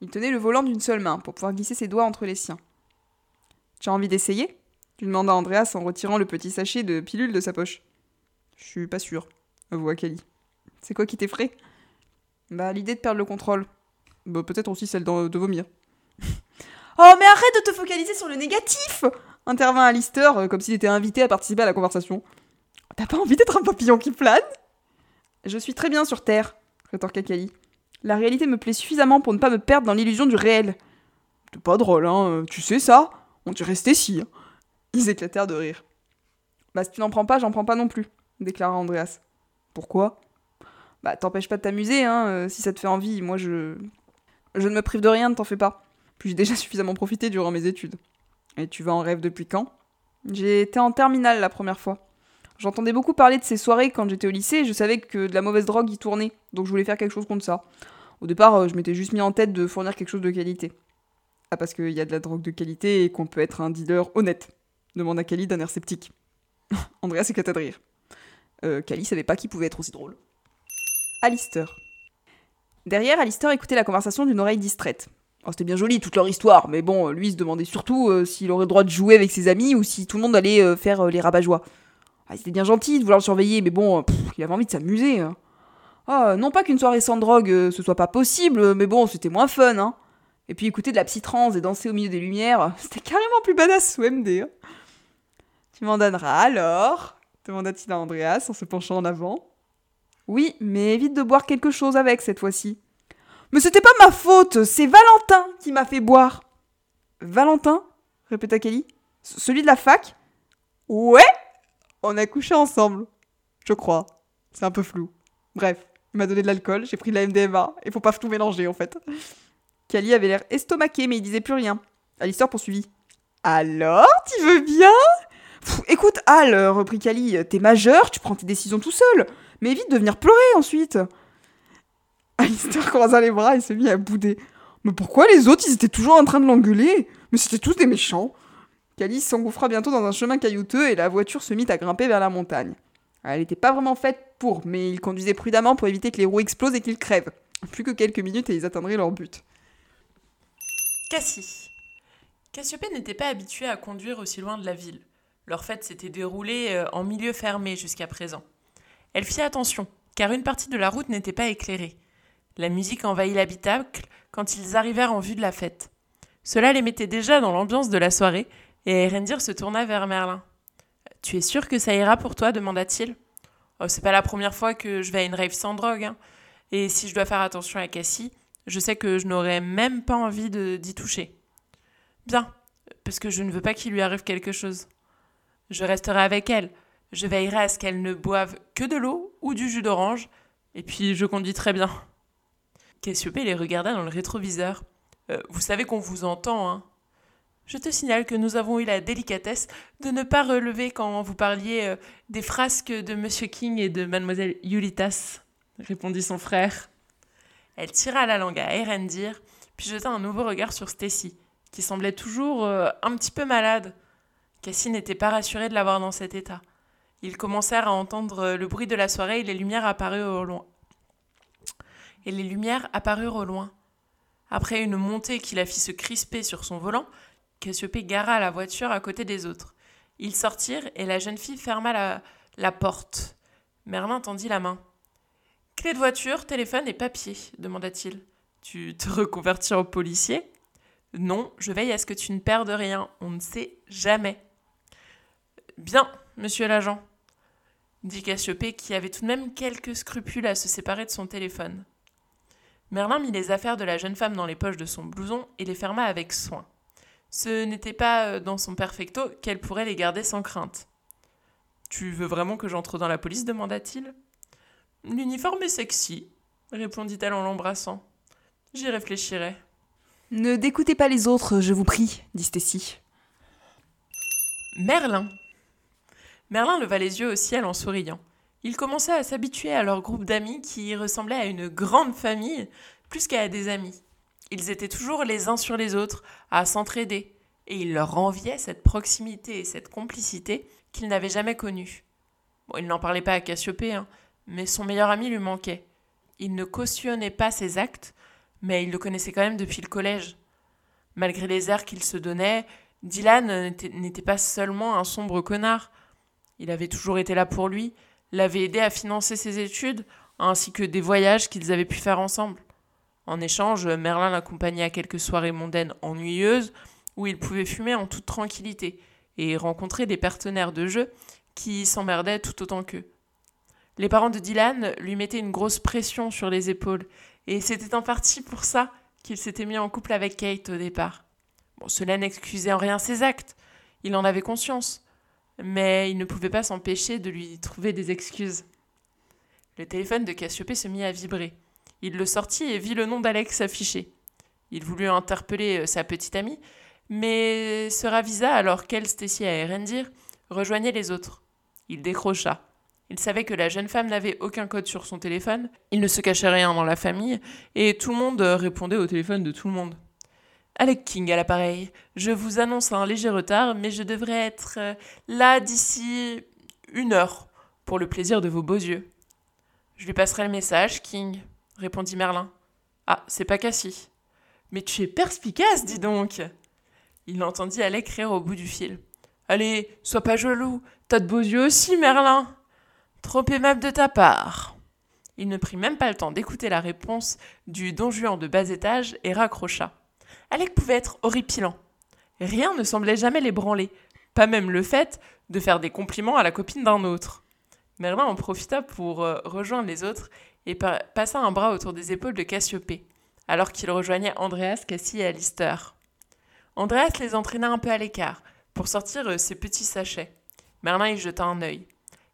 Il tenait le volant d'une seule main pour pouvoir glisser ses doigts entre les siens. Tu as envie d'essayer? lui demanda Andreas en retirant le petit sachet de pilules de sa poche. Je suis pas sûr, Kelly. C'est quoi qui t'effraie? Bah, l'idée de perdre le contrôle. Bah, peut-être aussi celle de, vomir. oh, mais arrête de te focaliser sur le négatif intervint Alistair, euh, comme s'il était invité à participer à la conversation. T'as pas envie d'être un papillon qui plane? Je suis très bien sur Terre, rétorqua Kali. La réalité me plaît suffisamment pour ne pas me perdre dans l'illusion du réel. C'est pas drôle, hein, tu sais ça? On dirait Stacy. Hein. Ils éclatèrent de rire. Bah, si tu n'en prends pas, j'en prends pas non plus, déclara Andreas. Pourquoi? Bah, t'empêches pas de t'amuser, hein, euh, si ça te fait envie. Moi, je. Je ne me prive de rien, ne t'en fais pas. Puis j'ai déjà suffisamment profité durant mes études. Et tu vas en rêve depuis quand? J'ai été en terminale la première fois. J'entendais beaucoup parler de ces soirées quand j'étais au lycée et je savais que de la mauvaise drogue y tournait, donc je voulais faire quelque chose contre ça. Au départ, euh, je m'étais juste mis en tête de fournir quelque chose de qualité. Ah, parce qu'il y a de la drogue de qualité et qu'on peut être un dealer honnête. Demanda Kali d'un air sceptique. Andrea s'éclata de rire. Euh, Kali savait pas qui pouvait être aussi drôle. Alistair. Derrière, Alistair écoutait la conversation d'une oreille distraite. Oh, C'était bien joli toute leur histoire, mais bon, lui se demandait surtout euh, s'il aurait le droit de jouer avec ses amis ou si tout le monde allait euh, faire euh, les rabat-joie. Ah, C'était bien gentil de vouloir le surveiller, mais bon, il avait envie de s'amuser. hein. Ah, non pas qu'une soirée sans drogue ce soit pas possible, mais bon, c'était moins fun, hein. Et puis écouter de la psytrance et danser au milieu des lumières, c'était carrément plus badass sous MD. hein. Tu m'en donneras alors demanda-t-il à Andreas en se penchant en avant. Oui, mais évite de boire quelque chose avec cette fois-ci. Mais c'était pas ma faute, c'est Valentin qui m'a fait boire. Valentin? répéta Kelly. Celui de la fac? Ouais On a couché ensemble. Je crois. C'est un peu flou. Bref, il m'a donné de l'alcool, j'ai pris de la MDMA, et faut pas tout mélanger en fait. Kelly avait l'air estomaqué, mais il disait plus rien. Alistair poursuivit. Alors, tu veux bien? Écoute, Al, reprit Kali, t'es majeur, tu prends tes décisions tout seul, mais évite de venir pleurer ensuite. Alistair croisa les bras et se mit à bouder. Mais pourquoi les autres, ils étaient toujours en train de l'engueuler? Mais c'était tous des méchants. Kali s'engouffra bientôt dans un chemin caillouteux et la voiture se mit à grimper vers la montagne. Elle n'était pas vraiment faite pour, mais il conduisait prudemment pour éviter que les roues explosent et qu'ils crèvent. Plus que quelques minutes et ils atteindraient leur but. Cassie. Cassiopée n'était pas habituée à conduire aussi loin de la ville. Leur fête s'était déroulée euh, en milieu fermé jusqu'à présent. Elle fit attention, car une partie de la route n'était pas éclairée. La musique envahit l'habitacle quand ils arrivèrent en vue de la fête. Cela les mettait déjà dans l'ambiance de la soirée, et Erendir se tourna vers Merlin. Tu es sûr que ça ira pour toi? demanda-t-il. Oh, c'est pas la première fois que je vais à une rave sans drogue, hein. Et si je dois faire attention à Cassie, je sais que je n'aurais même pas envie d'y toucher. Bien, parce que je ne veux pas qu'il lui arrive quelque chose. Je resterai avec elle. Je veillerai à ce qu'elle ne boive que de l'eau ou du jus d'orange, et puis je conduis très bien. Cassiopée les regarda dans le rétroviseur. Euh, vous savez qu'on vous entend, hein Je te signale que nous avons eu la délicatesse de ne pas relever quand vous parliez euh, des frasques de Monsieur King et de Mademoiselle Yulitas, répondit son frère. Elle tira la langue à Erendir, puis jeta un nouveau regard sur Stacy, qui semblait toujours euh, un petit peu malade. Cassie n'était pas rassurée de la voir dans cet état. Ils commencèrent à entendre le bruit de la soirée et les lumières apparurent au loin. Et les lumières apparurent au loin. Après une montée qui la fit se crisper sur son volant, Cassiopée gara la voiture à côté des autres. Ils sortirent et la jeune fille ferma la, la porte. Merlin tendit la main. Clé de voiture, téléphone et papier, demanda-t-il. Tu te reconvertis en policier Non, je veille à ce que tu ne perdes rien. On ne sait jamais. Bien, monsieur l'agent, dit Cassiopée, qui avait tout de même quelques scrupules à se séparer de son téléphone. Merlin mit les affaires de la jeune femme dans les poches de son blouson et les ferma avec soin. Ce n'était pas euh, dans son perfecto qu'elle pourrait les garder sans crainte. Tu veux vraiment que j'entre dans la police demanda-t-il. L'uniforme est sexy, répondit-elle en l'embrassant. J'y réfléchirai. Ne découtez pas les autres, je vous prie, dit Stacy. Merlin. Merlin leva les yeux au ciel en souriant. Il commençait à s'habituer à leur groupe d'amis qui ressemblait à une grande famille plus qu'à des amis. Ils étaient toujours les uns sur les autres, à s'entraider, et il leur enviait cette proximité et cette complicité qu'ils n'avaient jamais connue. Il n'en parlait pas à Cassiopée, hein, mais son meilleur ami lui manquait. Il ne cautionnait pas ses actes, mais il le connaissait quand même depuis le collège. Malgré les airs qu'il se donnait, Dylan n'était pas seulement un sombre connard. Il avait toujours été là pour lui, l'avait aidé à financer ses études, ainsi que des voyages qu'ils avaient pu faire ensemble. En échange, Merlin l'accompagnait à quelques soirées mondaines ennuyeuses, où il pouvait fumer en toute tranquillité, et rencontrer des partenaires de jeu qui s'emmerdaient tout autant qu'eux. Les parents de Dylan lui mettaient une grosse pression sur les épaules, et c'était en partie pour ça qu'il s'était mis en couple avec Kate au départ. Cela n'excusait en rien ses actes, il en avait conscience, mais il ne pouvait pas s'empêcher de lui trouver des excuses. Le téléphone de Cassiopée se mit à vibrer. Il le sortit et vit le nom d'Alex affiché. Il voulut interpeller euh, sa petite amie, mais se ravisa alors qu'elle, Stacy et Erendir rejoignaient les autres. Il décrocha. Il savait que la jeune femme n'avait aucun code sur son téléphone, il ne se cachait rien dans la famille, et tout le monde répondait au téléphone de tout le monde. Alec King à l'appareil. Je vous annonce un léger retard, mais je devrais être euh, là d'ici une heure, pour le plaisir de vos beaux yeux. Je lui passerai le message, King, répondit Merlin. Ah, c'est pas Cassie. Mais tu es perspicace, dis donc. Il entendit Alec rire au bout du fil. Allez, sois pas jaloux, t'as de beaux yeux aussi, Merlin. Trop aimable de ta part. Il ne prit même pas le temps d'écouter la réponse du don Juan de bas étage et raccrocha. Alec pouvait être horripilant. Rien ne semblait jamais l'ébranler, pas même le fait de faire des compliments à la copine d'un autre. Merlin en profita pour euh, rejoindre les autres et passa un bras autour des épaules de Cassiopée, alors qu'il rejoignait Andreas, Cassie et Alistair. Andreas les entraîna un peu à l'écart pour sortir euh, ses petits sachets. Merlin y jeta un œil.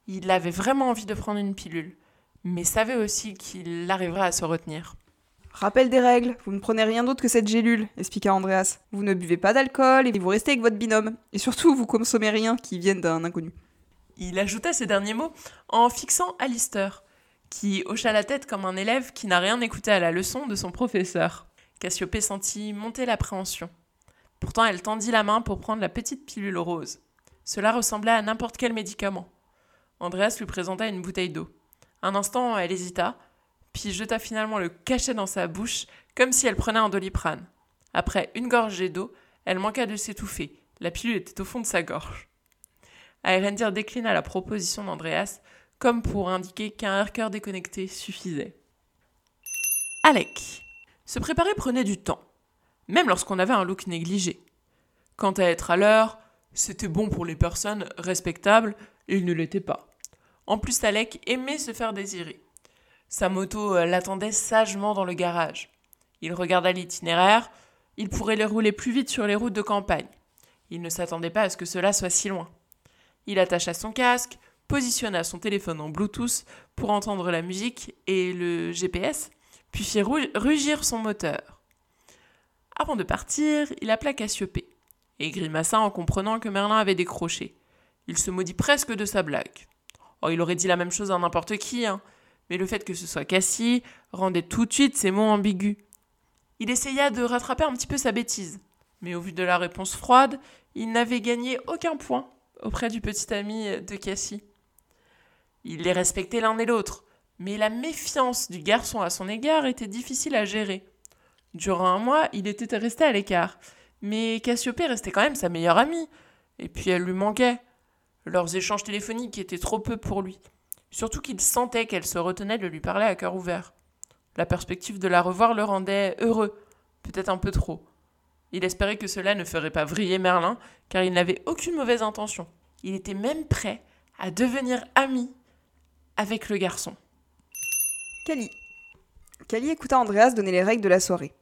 Il avait vraiment envie de prendre une pilule, mais savait aussi qu'il arriverait à se retenir. Rappel des règles, vous ne prenez rien d'autre que cette gélule, expliqua Andreas. Vous ne buvez pas d'alcool et vous restez avec votre binôme. Et surtout, vous consommez rien qui vienne d'un inconnu. Il ajouta ces derniers mots en fixant Alistair, qui hocha la tête comme un élève qui n'a rien écouté à la leçon de son professeur. Cassiopée sentit monter l'appréhension. Pourtant, elle tendit la main pour prendre la petite pilule rose. Cela ressemblait à n'importe quel médicament. Andreas lui présenta une bouteille d'eau. Un instant, elle hésita, puis jeta finalement le cachet dans sa bouche, comme si elle prenait un doliprane. Après une gorgée d'eau, elle manqua de s'étouffer. La pilule était au fond de sa gorge. Aerendir déclina la proposition d'Andreas, comme pour indiquer qu'un cœur déconnecté suffisait. Alec. Se préparer prenait du temps, même lorsqu'on avait un look négligé. Quant à être à l'heure, c'était bon pour les personnes respectables et il ne l'était pas. En plus, Alec aimait se faire désirer. Sa moto euh, l'attendait sagement dans le garage. Il regarda l'itinéraire, il pourrait les rouler plus vite sur les routes de campagne. Il ne s'attendait pas à ce que cela soit si loin. Il attacha son casque, positionna son téléphone en Bluetooth pour entendre la musique et le GPS, puis fit rugir son moteur. Avant de partir, il appela Cassiopée et grimaça en comprenant que Merlin avait décroché. Il se maudit presque de sa blague. Oh, il aurait dit la même chose à n'importe qui, hein mais le fait que ce soit Cassie rendait tout de suite ses mots ambigus. Il essaya de rattraper un petit peu sa bêtise, mais au vu de la réponse froide, il n'avait gagné aucun point auprès du petit ami de Cassie. Il les respectait l'un et l'autre, mais la méfiance du garçon à son égard était difficile à gérer. Durant un mois, il était resté à l'écart, mais Cassiopée restait quand même sa meilleure amie, et puis elle lui manquait. Leurs échanges téléphoniques étaient trop peu pour lui surtout qu'il sentait qu'elle se retenait de lui parler à cœur ouvert. La perspective de la revoir le rendait heureux, peut-être un peu trop. Il espérait que cela ne ferait pas vriller Merlin, car il n'avait aucune mauvaise intention. Il était même prêt à devenir ami avec le garçon. Cali. Cali écouta Andreas donner les règles de la soirée.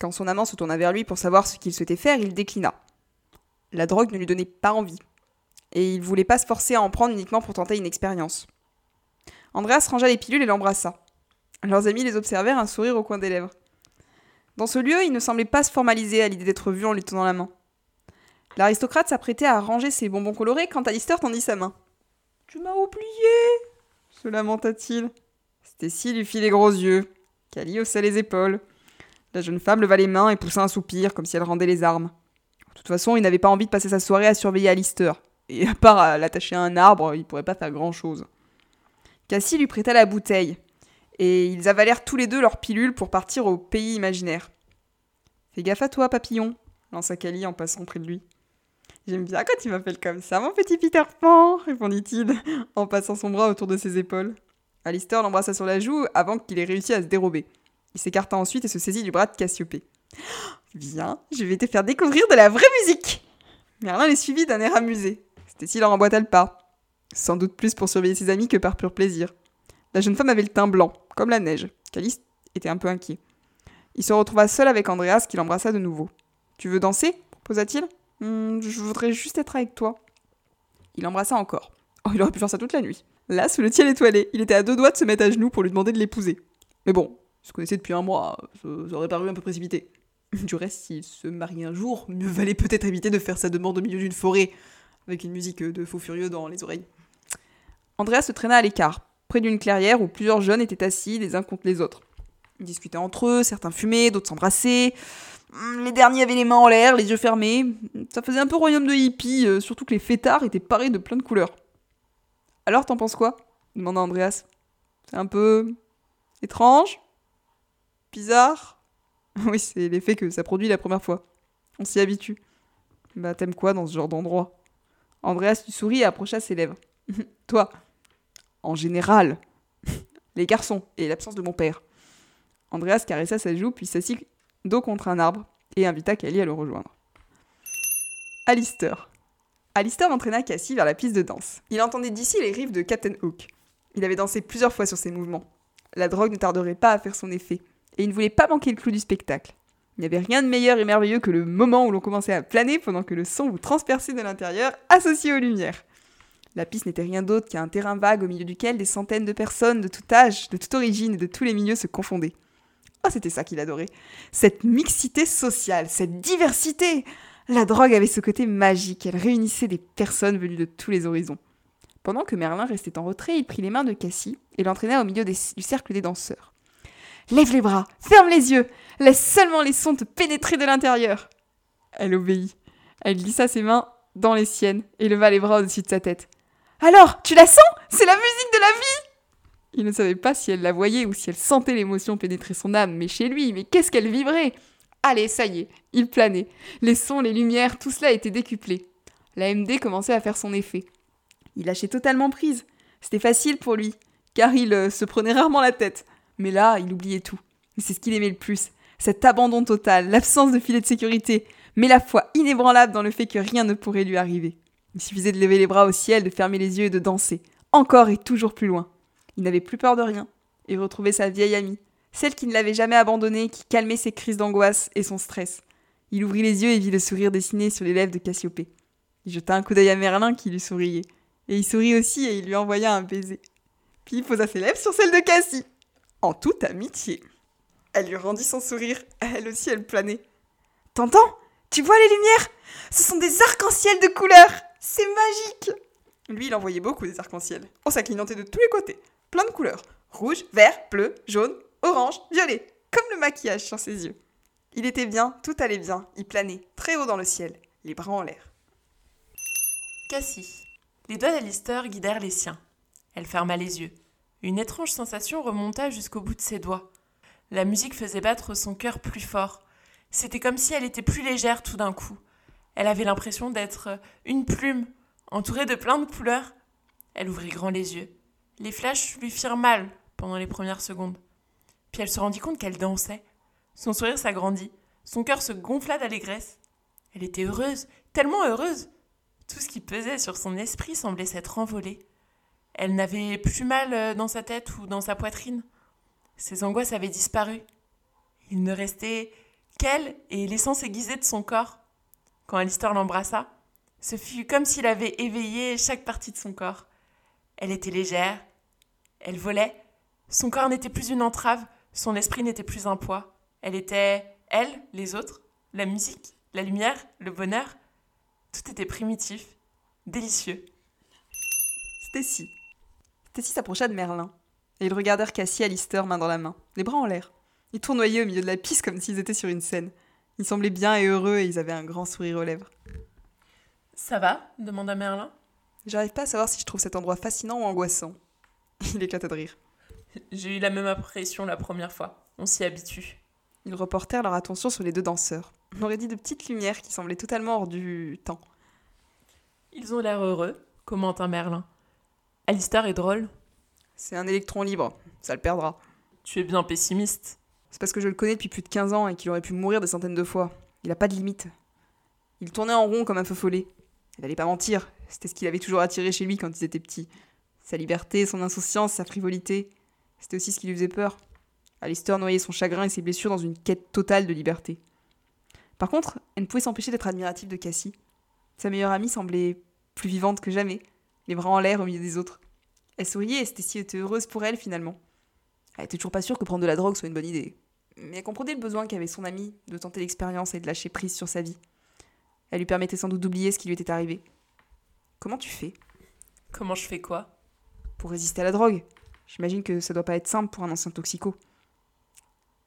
Quand son amant se tourna vers lui pour savoir ce qu'il souhaitait faire, il déclina. La drogue ne lui donnait pas envie, et il voulait pas se forcer à en prendre uniquement pour tenter une expérience. Andreas rangea les pilules et l'embrassa. Leurs amis les observèrent, un sourire au coin des lèvres. Dans ce lieu, il ne semblait pas se formaliser à l'idée d'être vu en lui tenant la main. L'aristocrate s'apprêtait à ranger ses bonbons colorés quand Alistair tendit sa main. Tu m'as oublié se lamenta-t-il. Stacy lui fit les gros yeux. Cali haussa les épaules. La jeune femme leva les mains et poussa un soupir, comme si elle rendait les armes. De toute façon, il n'avait pas envie de passer sa soirée à surveiller Alistair. Et à part l'attacher à un arbre, il pourrait pas faire grand-chose. Cassie lui prêta la bouteille, et ils avalèrent tous les deux leur pilule pour partir au pays imaginaire. Fais gaffe à toi, papillon, lança Cali en passant près de lui. J'aime bien quand tu m'appelles comme ça, mon petit Peter Pan, répondit-il, en passant son bras autour de ses épaules. Alistair l'embrassa sur la joue avant qu'il ait réussi à se dérober. Il s'écarta ensuite et se saisit du bras de Cassiopée. Viens, je vais te faire découvrir de la vraie musique Merlin les suivit d'un air amusé. C'était-il leur emboîta le pas. Sans doute plus pour surveiller ses amis que par pur plaisir. La jeune femme avait le teint blanc, comme la neige. Calice était un peu inquiet. Il se retrouva seul avec Andreas qui l'embrassa de nouveau. Tu veux danser? proposa-t-il. Hmm, je voudrais juste être avec toi. Il embrassa encore. Oh, il aurait pu faire ça toute la nuit. Là, sous le ciel étoilé, il était à deux doigts de se mettre à genoux pour lui demander de l'épouser. Mais bon, se connaissait depuis un mois, ça, aurait paru un peu précipité. Du reste, s'il se marie un jour, mieux valait peut-être éviter de faire sa demande au milieu d'une forêt, avec une musique de faux furieux dans les oreilles. Andrea se traîna à l'écart, près d'une clairière où plusieurs jeunes étaient assis les uns contre les autres. Ils discutaient entre eux, certains fumaient, d'autres s'embrassaient. Hum, Les derniers avaient les mains en l'air, les yeux fermés. Ça faisait un peu royaume de hippies, euh, surtout que les fêtards étaient parés de plein de couleurs. Alors, t'en penses quoi demanda Andreas. C'est un peu. étrange? Bizarre? Oui, c'est l'effet que ça produit la première fois. On s'y habitue. Bah, t'aimes quoi dans ce genre d'endroit? Andreas lui sourit et approcha ses lèvres. Toi En général. Les garçons et l'absence de mon père. Andreas caressa sa joue puis s'assit dos contre un arbre et invita Kali à le rejoindre. Alistair. Alistair entraîna Cassie vers la piste de danse. Il entendait d'ici les riffs de Captain Hook. Il avait dansé plusieurs fois sur ses mouvements. La drogue ne tarderait pas à faire son effet, et il ne voulait pas manquer le clou du spectacle. Il n'y avait rien de meilleur et merveilleux que le moment où l'on commençait à planer pendant que le son vous transperçait de l'intérieur, associé aux lumières. La piste n'était rien d'autre qu'un terrain vague au milieu duquel des centaines de personnes de tout âge, de toute origine et de tous les milieux se confondaient. Oh, c'était ça qu'il adorait. Cette mixité sociale, cette diversité. La drogue avait ce côté magique, elle réunissait des personnes venues de tous les horizons. Pendant que Merlin restait en retrait, il prit les mains de Cassie et l'entraîna au milieu du cercle des danseurs. Lève les bras, ferme les yeux, laisse seulement les sons te pénétrer de l'intérieur. Elle obéit. Elle glissa ses mains dans les siennes et leva les bras au-dessus de sa tête. Alors, tu la sens? C'est la musique de la vie Il ne savait pas si elle la voyait ou si elle sentait l'émotion pénétrer son âme, mais chez lui, mais qu'est-ce qu'elle vibrait Allez, ça y est, il planait. Les sons, les lumières, tout cela était décuplé. La MD commençait à faire son effet. Il lâchait totalement prise. C'était facile pour lui, car il euh, se prenait rarement la tête. Mais là, il oubliait tout. C'est ce qu'il aimait le plus. Cet abandon total, l'absence de filet de sécurité, mais la foi inébranlable dans le fait que rien ne pourrait lui arriver. Il suffisait de lever les bras au ciel, de fermer les yeux et de danser. Encore et toujours plus loin. Il n'avait plus peur de rien. Il retrouvait sa vieille amie, celle qui ne l'avait jamais abandonné, qui calmait ses crises d'angoisse et son stress. Il ouvrit les yeux et vit le sourire dessiné sur les lèvres de Cassiopée. Il jeta un coup d'œil à Merlin qui lui souriait. Et il sourit aussi et il lui envoya un baiser. Puis il posa ses lèvres sur celles de Cassie. En toute amitié. Elle lui rendit son sourire. Elle aussi, elle planait. T'entends? Tu vois les lumières? Ce sont des arcs-en-ciel de couleurs C'est magique Lui, il en voyait beaucoup des arcs-en-ciel. Oh, ça clignotait de tous les côtés. Plein de couleurs. Rouge, vert, bleu, jaune, orange, violet. Comme le maquillage sur ses yeux. Il était bien, tout allait bien. Il planait, très haut dans le ciel, les bras en l'air. Cassie. Les doigts d'Alistair guidèrent les siens. Elle ferma les yeux. Une étrange sensation remonta jusqu'au bout de ses doigts. La musique faisait battre son cœur plus fort. C'était comme si elle était plus légère tout d'un coup. Elle avait l'impression d'être une plume, entourée de plein de couleurs. Elle ouvrit grand les yeux. Les flashs lui firent mal pendant les premières secondes. Puis elle se rendit compte qu'elle dansait. Son sourire s'agrandit, son cœur se gonfla d'allégresse. Elle était heureuse, tellement heureuse. Tout ce qui pesait sur son esprit semblait s'être envolé. Elle n'avait plus mal euh, dans sa tête ou dans sa poitrine. Ses angoisses avaient disparu. Il ne restait qu'elle et l'essence aiguisée de son corps. Quand Alistair l'embrassa, ce fut comme s'il avait éveillé chaque partie de son corps. Elle était légère, elle volait, son corps n'était plus une entrave, son esprit n'était plus un poids. Elle était elle, les autres, la musique, la lumière, le bonheur. Tout était primitif, délicieux. Stacy. Stacy s'approcha de Merlin. Et ils regardèrent Cassie et Alistair main dans la main, les bras en l'air. Ils tournoyaient au milieu de la piste comme s'ils étaient sur une scène. Ils semblaient bien et heureux et ils avaient un grand sourire aux lèvres. Ça va demanda Merlin. J'arrive pas à savoir si je trouve cet endroit fascinant ou angoissant. Il éclata de rire. J'ai eu la même impression la première fois. On s'y habitue. Ils reportèrent leur attention sur les deux danseurs. On aurait dit de petites lumières qui semblaient totalement hors du temps. Ils ont l'air heureux, commenta Merlin. Alistair est drôle. C'est un électron libre, ça le perdra. Tu es bien pessimiste. C'est parce que je le connais depuis plus de 15 ans et qu'il aurait pu mourir des centaines de fois. Il a pas de limite. Il tournait en rond comme un feu follet. Il allait pas mentir, c'était ce qu'il avait toujours attiré chez lui quand ils étaient petits. Sa liberté, son insouciance, sa frivolité. C'était aussi ce qui lui faisait peur. Alistair noyait son chagrin et ses blessures dans une quête totale de liberté. Par contre, elle ne pouvait s'empêcher d'être admirative de Cassie. Sa meilleure amie semblait plus vivante que jamais, les bras en l'air au milieu des autres. Elle souriait et Stacy était heureuse pour elle finalement. Elle était toujours pas sûre que prendre de la drogue soit une bonne idée. Mais elle comprenait le besoin qu'avait son amie de tenter l'expérience et de lâcher prise sur sa vie. Elle lui permettait sans doute d'oublier ce qui lui était arrivé. Comment tu fais? Comment je fais quoi? Pour résister à la drogue. J'imagine que ça doit pas être simple pour un ancien toxico.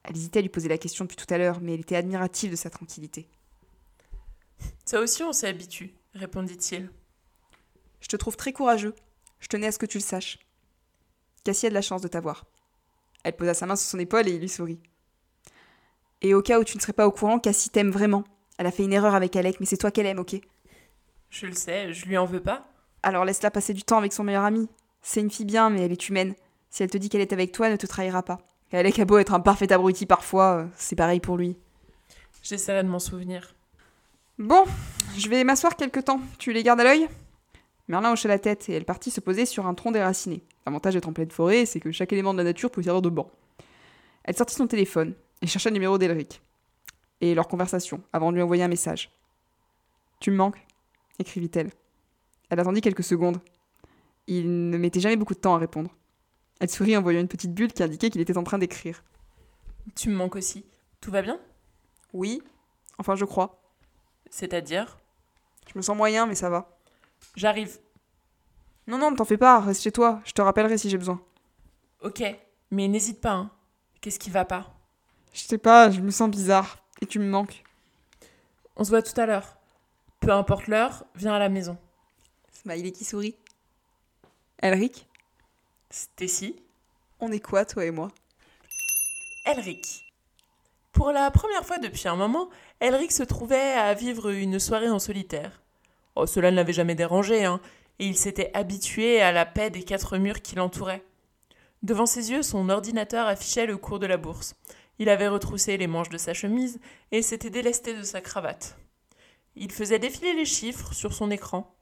Elle hésitait à lui poser la question depuis tout à l'heure, mais elle était admirative de sa tranquillité. Ça aussi, on s'y habitue, répondit-il. Je te trouve très courageux. Je tenais à ce que tu le saches. Cassie a de la chance de t'avoir. Elle posa sa main sur son épaule et il lui sourit. Et au cas où tu ne serais pas au courant, Cassie t'aime vraiment. Elle a fait une erreur avec Alec, mais c'est toi qu'elle aime, ok? Je le sais, je lui en veux pas. Alors laisse-la passer du temps avec son meilleur ami. C'est une fille bien, mais elle est humaine. Si elle te dit qu'elle est avec toi, elle ne te trahira pas. Et Alec a beau être un parfait abruti parfois, euh, c'est pareil pour lui. J'essaierai de m'en souvenir. Bon, je vais m'asseoir quelque temps. Tu les gardes à l'œil? Merlin hocha la tête et elle partit se poser sur un tronc déraciné. L'avantage d'être en pleine forêt, c'est que chaque élément de la nature peut servir de banc. Elle sortit son téléphone et chercha le numéro d'Elric. Et leur conversation, avant de lui envoyer un message. Tu me manques? écrivit-elle. Elle attendit quelques secondes. Il ne mettait jamais beaucoup de temps à répondre. Elle sourit en voyant une petite bulle qui indiquait qu'il était en train d'écrire. Tu me manques aussi. Tout va bien? Oui, enfin je crois. C'est-à-dire? Je me sens moyen, mais ça va. J'arrive. Non, non, ne t'en fais pas, reste chez toi, je te rappellerai si j'ai besoin. Ok, mais n'hésite pas. Hein. Qu'est-ce qui va pas? Je sais pas, je me sens bizarre, et tu me manques. On se voit tout à l'heure. Peu importe l'heure, viens à la maison. Smiley qui sourit? Elric? Stacy On est quoi, toi et moi? Elric. Pour la première fois depuis un moment, Elric se trouvait à vivre une soirée en solitaire. Oh, cela ne l'avait jamais dérangé, hein, et il s'était habitué à la paix des quatre murs qui l'entouraient. Devant ses yeux, son ordinateur affichait le cours de la bourse. Il avait retroussé les manches de sa chemise et s'était délesté de sa cravate. Il faisait défiler les chiffres sur son écran.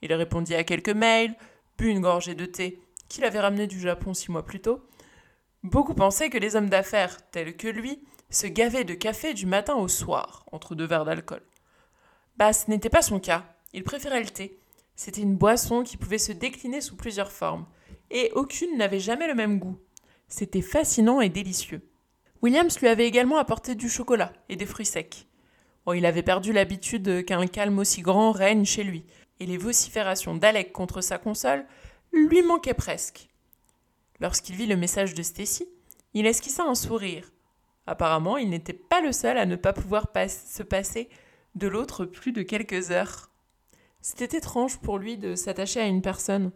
Il répondit à quelques mails, but une gorgée de thé qu'il avait ramené du Japon six mois plus tôt. Beaucoup pensaient que les hommes d'affaires, tels que lui, se gavaient de café du matin au soir, entre deux verres d'alcool. Bah, ce n'était pas son cas. Il préférait le thé. C'était une boisson qui pouvait se décliner sous plusieurs formes, et aucune n'avait jamais le même goût. C'était fascinant et délicieux. Williams lui avait également apporté du chocolat et des fruits secs. il avait perdu l'habitude qu'un calme aussi grand règne chez lui, et les vociférations d'Alec contre sa console lui manquaient presque. Lorsqu'il vit le message de Stacy, il esquissa un sourire. Apparemment, il n'était pas le seul à ne pas pouvoir se passer de l'autre plus de quelques heures. C'était étrange pour lui de s'attacher à une personne.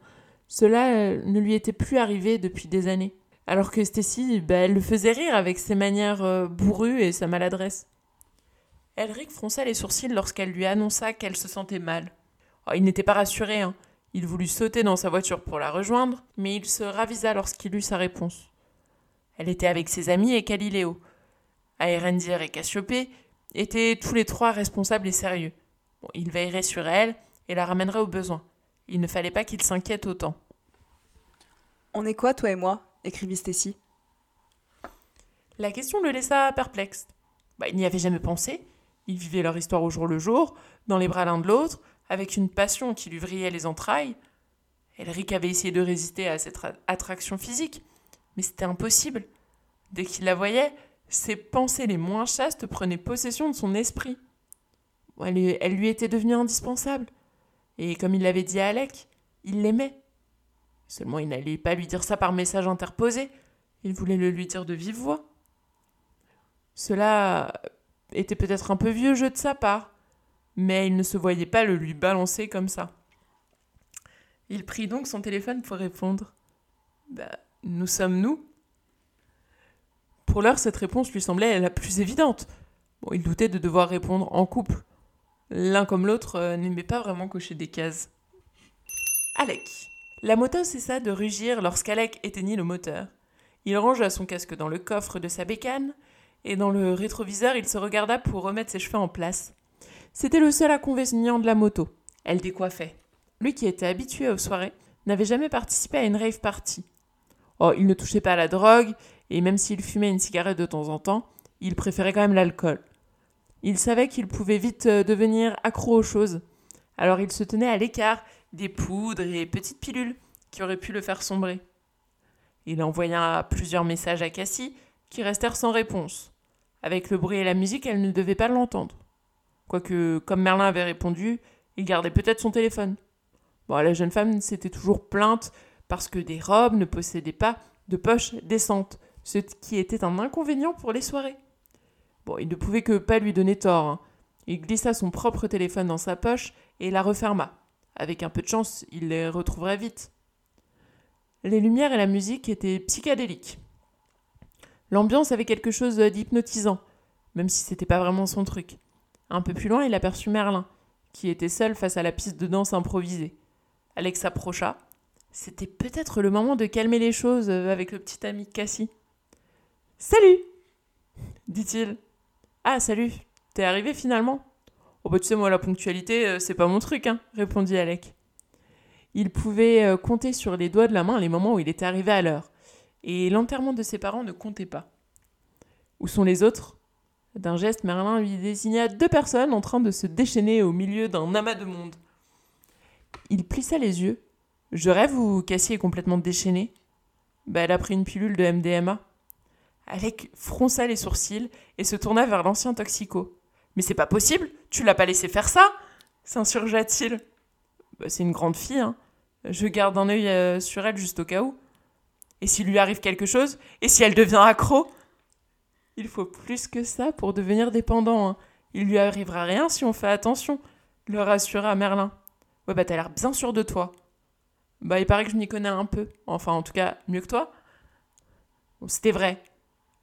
Cela euh, ne lui était plus arrivé depuis des années. Alors que Stacy, bah, elle le faisait rire avec ses manières euh, bourrues et sa maladresse. Elric fronça les sourcils lorsqu'elle lui annonça qu'elle se sentait mal. Oh, il n'était pas rassuré, hein. Il voulut sauter dans sa voiture pour la rejoindre, mais il se ravisa lorsqu'il eut sa réponse. Elle était avec ses amis et Caliléo. Aérendir et Cassiopée étaient tous les trois responsables et sérieux. il veillerait sur elle, et la ramènerait au besoin. Il ne fallait pas qu'il s'inquiète autant. On est quoi, toi et moi écrivit Stacy. La question le laissa perplexe. Bah, il n'y avait jamais pensé. Ils vivaient leur histoire au jour le jour, dans les bras l'un de l'autre, avec une passion qui lui vrillait les entrailles. Elric avait essayé de résister à cette attraction physique, mais c'était impossible. Dès qu'il la voyait, ses pensées les moins chastes prenaient possession de son esprit. elle lui était devenue indispensable. Et comme il l'avait dit à Alec, il l'aimait. Seulement il n'allait pas lui dire ça par message interposé, il voulait le lui dire de vive voix. Cela était peut-être un peu vieux jeu de sa part, mais il ne se voyait pas le lui balancer comme ça. Il prit donc son téléphone pour répondre. Bah, nous sommes nous Pour l'heure, cette réponse lui semblait la plus évidente. Bon, il doutait de devoir répondre en couple. L'un comme l'autre euh, n'aimait pas vraiment cocher des cases. Alec. La moto cessa de rugir lorsqu'Alec éteignit le moteur. Il rangea son casque dans le coffre de sa bécane, et dans le rétroviseur il se regarda pour remettre ses cheveux en place. C'était le seul inconvénient de la moto. Elle décoiffait. Lui qui était habitué aux soirées, n'avait jamais participé à une rave party. Oh, il ne touchait pas à la drogue, et même s'il fumait une cigarette de temps en temps, il préférait quand même l'alcool. Il savait qu'il pouvait vite euh, devenir accro aux choses. Alors il se tenait à l'écart des poudres et petites pilules qui auraient pu le faire sombrer. Il envoya plusieurs messages à Cassie qui restèrent sans réponse. Avec le bruit et la musique, elle ne devait pas l'entendre. Quoique, comme Merlin avait répondu, il gardait peut-être son téléphone. Bon, la jeune femme s'était toujours plainte parce que des robes ne possédaient pas de poches décentes, ce qui était un inconvénient pour les soirées. Il ne pouvait que pas lui donner tort. hein. Il glissa son propre téléphone dans sa poche et la referma. Avec un peu de chance, il les retrouverait vite. Les lumières et la musique étaient psychédéliques. L'ambiance avait quelque chose d'hypnotisant, même si c'était pas vraiment son truc. Un peu plus loin, il aperçut Merlin, qui était seul face à la piste de danse improvisée. Alex s'approcha. C'était peut-être le moment de calmer les choses avec le petit ami Cassie. Salut dit-il. Ah, salut, t'es arrivé finalement? Oh, bah tu sais, moi, la ponctualité, euh, c'est pas mon truc, hein, répondit Alec. Il pouvait euh, compter sur les doigts de la main les moments où il était arrivé à l'heure. Et l'enterrement de ses parents ne comptait pas. Où sont les autres? D'un geste, Merlin lui désigna deux personnes en train de se déchaîner au milieu d'un amas de monde. Il plissa les yeux. Je rêve ou Cassie est complètement déchaînée Bah, elle a pris une pilule de MDMA. Alec fronça les sourcils et se tourna vers l'ancien toxico. Mais c'est pas possible, tu l'as pas laissé faire ça s'insurgea-t-il. Bah, c'est une grande fille, hein. Je garde un œil euh, sur elle juste au cas où. Et s'il lui arrive quelque chose Et si elle devient accro? Il faut plus que ça pour devenir dépendant. hein. Il lui arrivera rien si on fait attention, le rassura Merlin. Ouais, bah t'as l'air bien sûr de toi. Bah, il paraît que je m'y connais un peu. Enfin, en tout cas, mieux que toi. C'était vrai.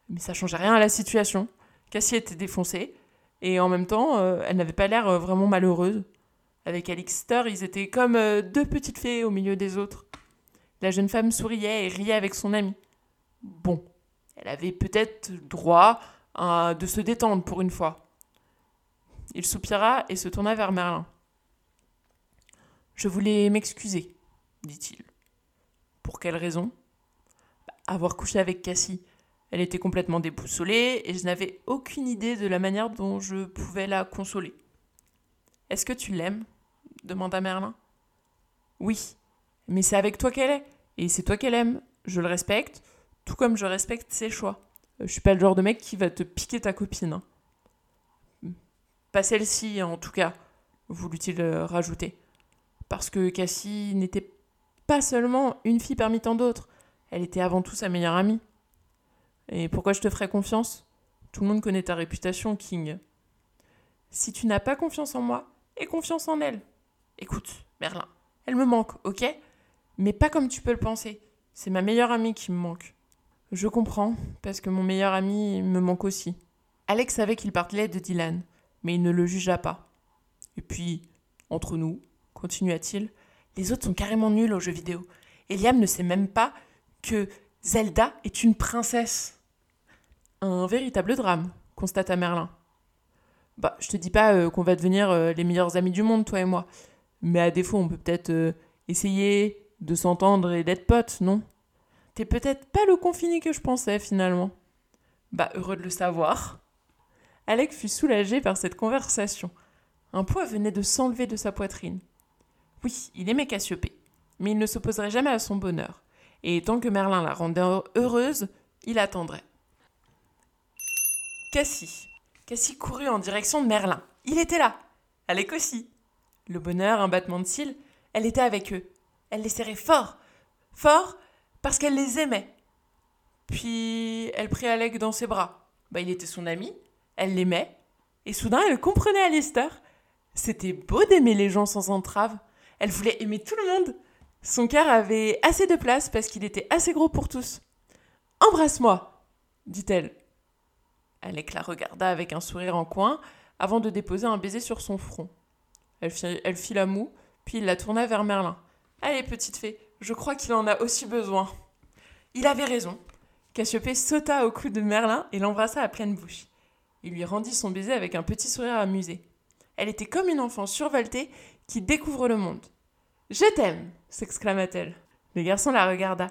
Mais ça changeait rien à la situation. Cassie était défoncée. Et en même temps, euh, elle n'avait pas l'air euh, vraiment malheureuse. Avec Alixter, ils étaient comme euh, deux petites fées au milieu des autres. La jeune femme souriait et riait avec son ami. Bon, elle avait peut-être droit de se détendre pour une fois. Il soupira et se tourna vers Merlin. Je voulais m'excuser, dit-il. Pour quelle raison? Bah, Avoir couché avec Cassie. Elle était complètement déboussolée et je n'avais aucune idée de la manière dont je pouvais la consoler. Est-ce que tu l'aimes? demanda Merlin. Oui, mais c'est avec toi qu'elle est, et c'est toi qu'elle aime. Je le respecte, tout comme je respecte ses choix. Je suis pas le genre de mec qui va te piquer ta copine. hein. Pas celle-ci, en tout cas, voulut-il euh, rajouter. Parce que Cassie n'était pas seulement une fille parmi tant d'autres, elle était avant tout sa meilleure amie. Et pourquoi je te ferais confiance? Tout le monde connaît ta réputation, King. Si tu n'as pas confiance en moi, aie confiance en elle. Écoute, Merlin, elle me manque, ok? Mais pas comme tu peux le penser. C'est ma meilleure amie qui me manque. Je comprends, parce que mon meilleur ami me manque aussi. Alex savait qu'il parlait de Dylan, mais il ne le jugea pas. Et puis, entre nous, continua-t-il, les autres sont carrément nuls aux jeux vidéo. Et Liam ne sait même pas que Zelda est une princesse. Un véritable drame, constata Merlin. Bah, je te dis pas euh, qu'on va devenir euh, les meilleurs amis du monde, toi et moi. Mais à défaut, on peut peut-être euh, essayer de s'entendre et d'être potes, non? T'es peut-être pas le confiné que je pensais, finalement. Bah, heureux de le savoir. Alec fut soulagé par cette conversation. Un poids venait de s'enlever de sa poitrine. Oui, il aimait Cassiopée, mais il ne s'opposerait jamais à son bonheur. Et tant que Merlin la rendait heureuse, il attendrait. Cassie. Cassie courut en direction de Merlin. Il était là. Alec aussi. Le bonheur, un battement de cils, elle était avec eux. Elle les serrait fort. Fort parce qu'elle les aimait. Puis elle prit Alec dans ses bras. Bah, il était son ami, elle l'aimait, et soudain elle comprenait Alistair. C'était beau d'aimer les gens sans entrave. Elle voulait aimer tout le monde. Son cœur avait assez de place parce qu'il était assez gros pour tous. Embrasse-moi, dit-elle. Alec la regarda avec un sourire en coin avant de déposer un baiser sur son front. Elle fit, elle fit la moue, puis il la tourna vers Merlin. Allez, petite fée, je crois qu'il en a aussi besoin. Il avait raison. Cassiopée sauta au cou de Merlin et l'embrassa à pleine bouche. Il lui rendit son baiser avec un petit sourire amusé. Elle était comme une enfant survoltée qui découvre le monde. Je t'aime s'exclama-t-elle. Le garçon la regarda.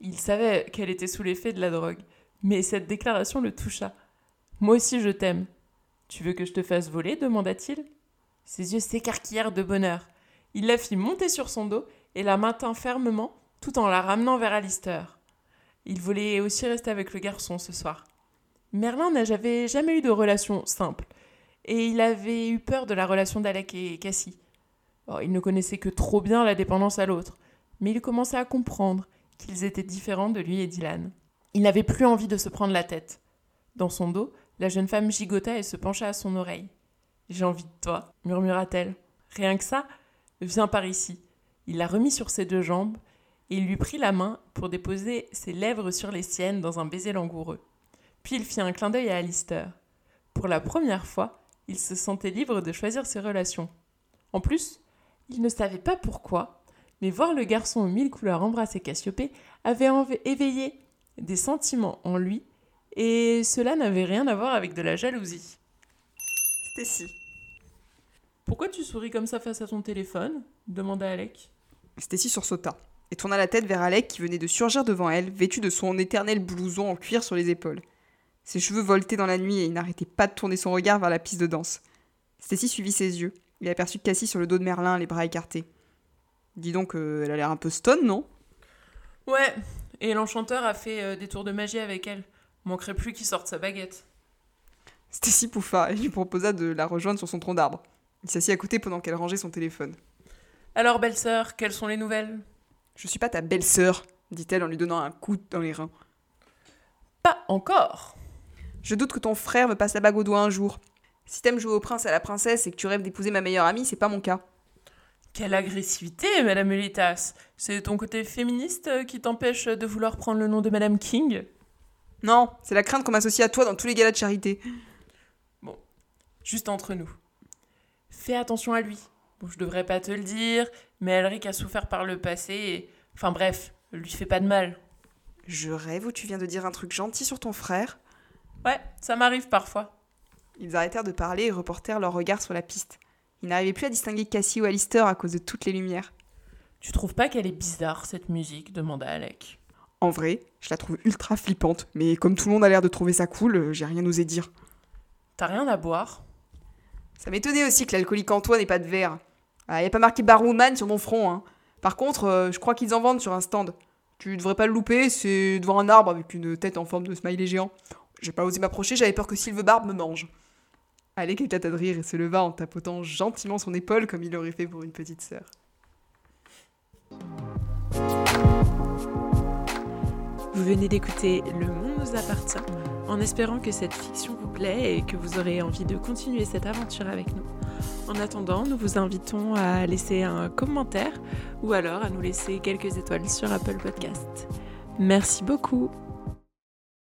Il savait qu'elle était sous l'effet de la drogue, mais cette déclaration le toucha. Moi aussi je t'aime. Tu veux que je te fasse voler demanda-t-il. Ses yeux s'écarquillèrent de bonheur. Il la fit monter sur son dos et la maintint fermement tout en la ramenant vers Alistair. Il voulait aussi rester avec le garçon ce soir. Merlin n'avait jamais eu de relation simple, et il avait eu peur de la relation d'Alec et Cassie. Il ne connaissait que trop bien la dépendance à l'autre, mais il commençait à comprendre qu'ils étaient différents de lui et Dylan. Il n'avait plus envie de se prendre la tête. Dans son dos, la jeune femme gigota et se pencha à son oreille. J'ai envie de toi, murmura-t-elle. Rien que ça, viens par ici. Il la remit sur ses deux jambes et il lui prit la main pour déposer ses lèvres sur les siennes dans un baiser langoureux. Puis il fit un clin d'œil à Alistair. Pour la première fois, il se sentait libre de choisir ses relations. En plus, il ne savait pas pourquoi, mais voir le garçon aux mille couleurs embrasser Cassiopée avait éveillé des sentiments en lui, et cela n'avait rien à voir avec de la jalousie. Stacy. Pourquoi tu souris comme ça face à ton téléphone? demanda Alec. Stacy sursauta et tourna la tête vers Alec qui venait de surgir devant elle, vêtu de son éternel blouson en cuir sur les épaules. Ses cheveux voltaient dans la nuit et il n'arrêtait pas de tourner son regard vers la piste de danse. Stacy suivit ses yeux. Il aperçut Cassie sur le dos de Merlin, les bras écartés. Dis donc, euh, elle a l'air un peu stone, non? Ouais, et l'enchanteur a fait euh, des tours de magie avec elle. Manquerait plus qu'il sorte sa baguette. Stacy pouffa et lui proposa de la rejoindre sur son tronc d'arbre. Il s'assit à côté pendant qu'elle rangeait son téléphone. Alors, belle-sœur, quelles sont les nouvelles? Je suis pas ta belle-sœur, dit-elle en lui donnant un coup dans les reins. Pas encore. Je doute que ton frère me passe la bague au doigt un jour. Si t'aimes jouer au prince et à la princesse et que tu rêves d'épouser ma meilleure amie, c'est pas mon cas. Quelle agressivité, Madame Elitas C'est ton côté féministe qui t'empêche de vouloir prendre le nom de Madame King? Non, c'est la crainte qu'on m'associe à toi dans tous les galas de charité. Bon, juste entre nous. Fais attention à lui. Bon, je devrais pas te le dire, mais Elric a souffert par le passé et... Enfin bref, lui fais pas de mal. Je rêve ou tu viens de dire un truc gentil sur ton frère Ouais, ça m'arrive parfois. Ils arrêtèrent de parler et reportèrent leurs regards sur la piste. Il n'arrivait plus à distinguer Cassie ou Alistair à cause de toutes les lumières. Tu trouves pas qu'elle est bizarre, cette musique demanda Alec. En vrai, je la trouve ultra flippante, mais comme tout le monde a l'air de trouver ça cool, euh, j'ai rien osé dire. T'as rien à boire? Ça m'étonnait aussi que l'alcoolique en toi n'ait pas de verre. Ah, y a pas marqué Barwoman sur mon front, hein. Par contre, euh, je crois qu'ils en vendent sur un stand. Tu devrais pas le louper, c'est devant un arbre avec une tête en forme de smiley géant. J'ai pas osé m'approcher, j'avais peur que Sylve-Barbe me mange. Alec éclata de rire et se leva en tapotant gentiment son épaule comme il l'aurait fait pour une petite sœur. Vous venez d'écouter Le Monde nous appartient, en espérant que cette fiction vous plaît et que vous aurez envie de continuer cette aventure avec nous. En attendant, nous vous invitons à laisser un commentaire ou alors à nous laisser quelques étoiles sur Apple Podcast. Merci beaucoup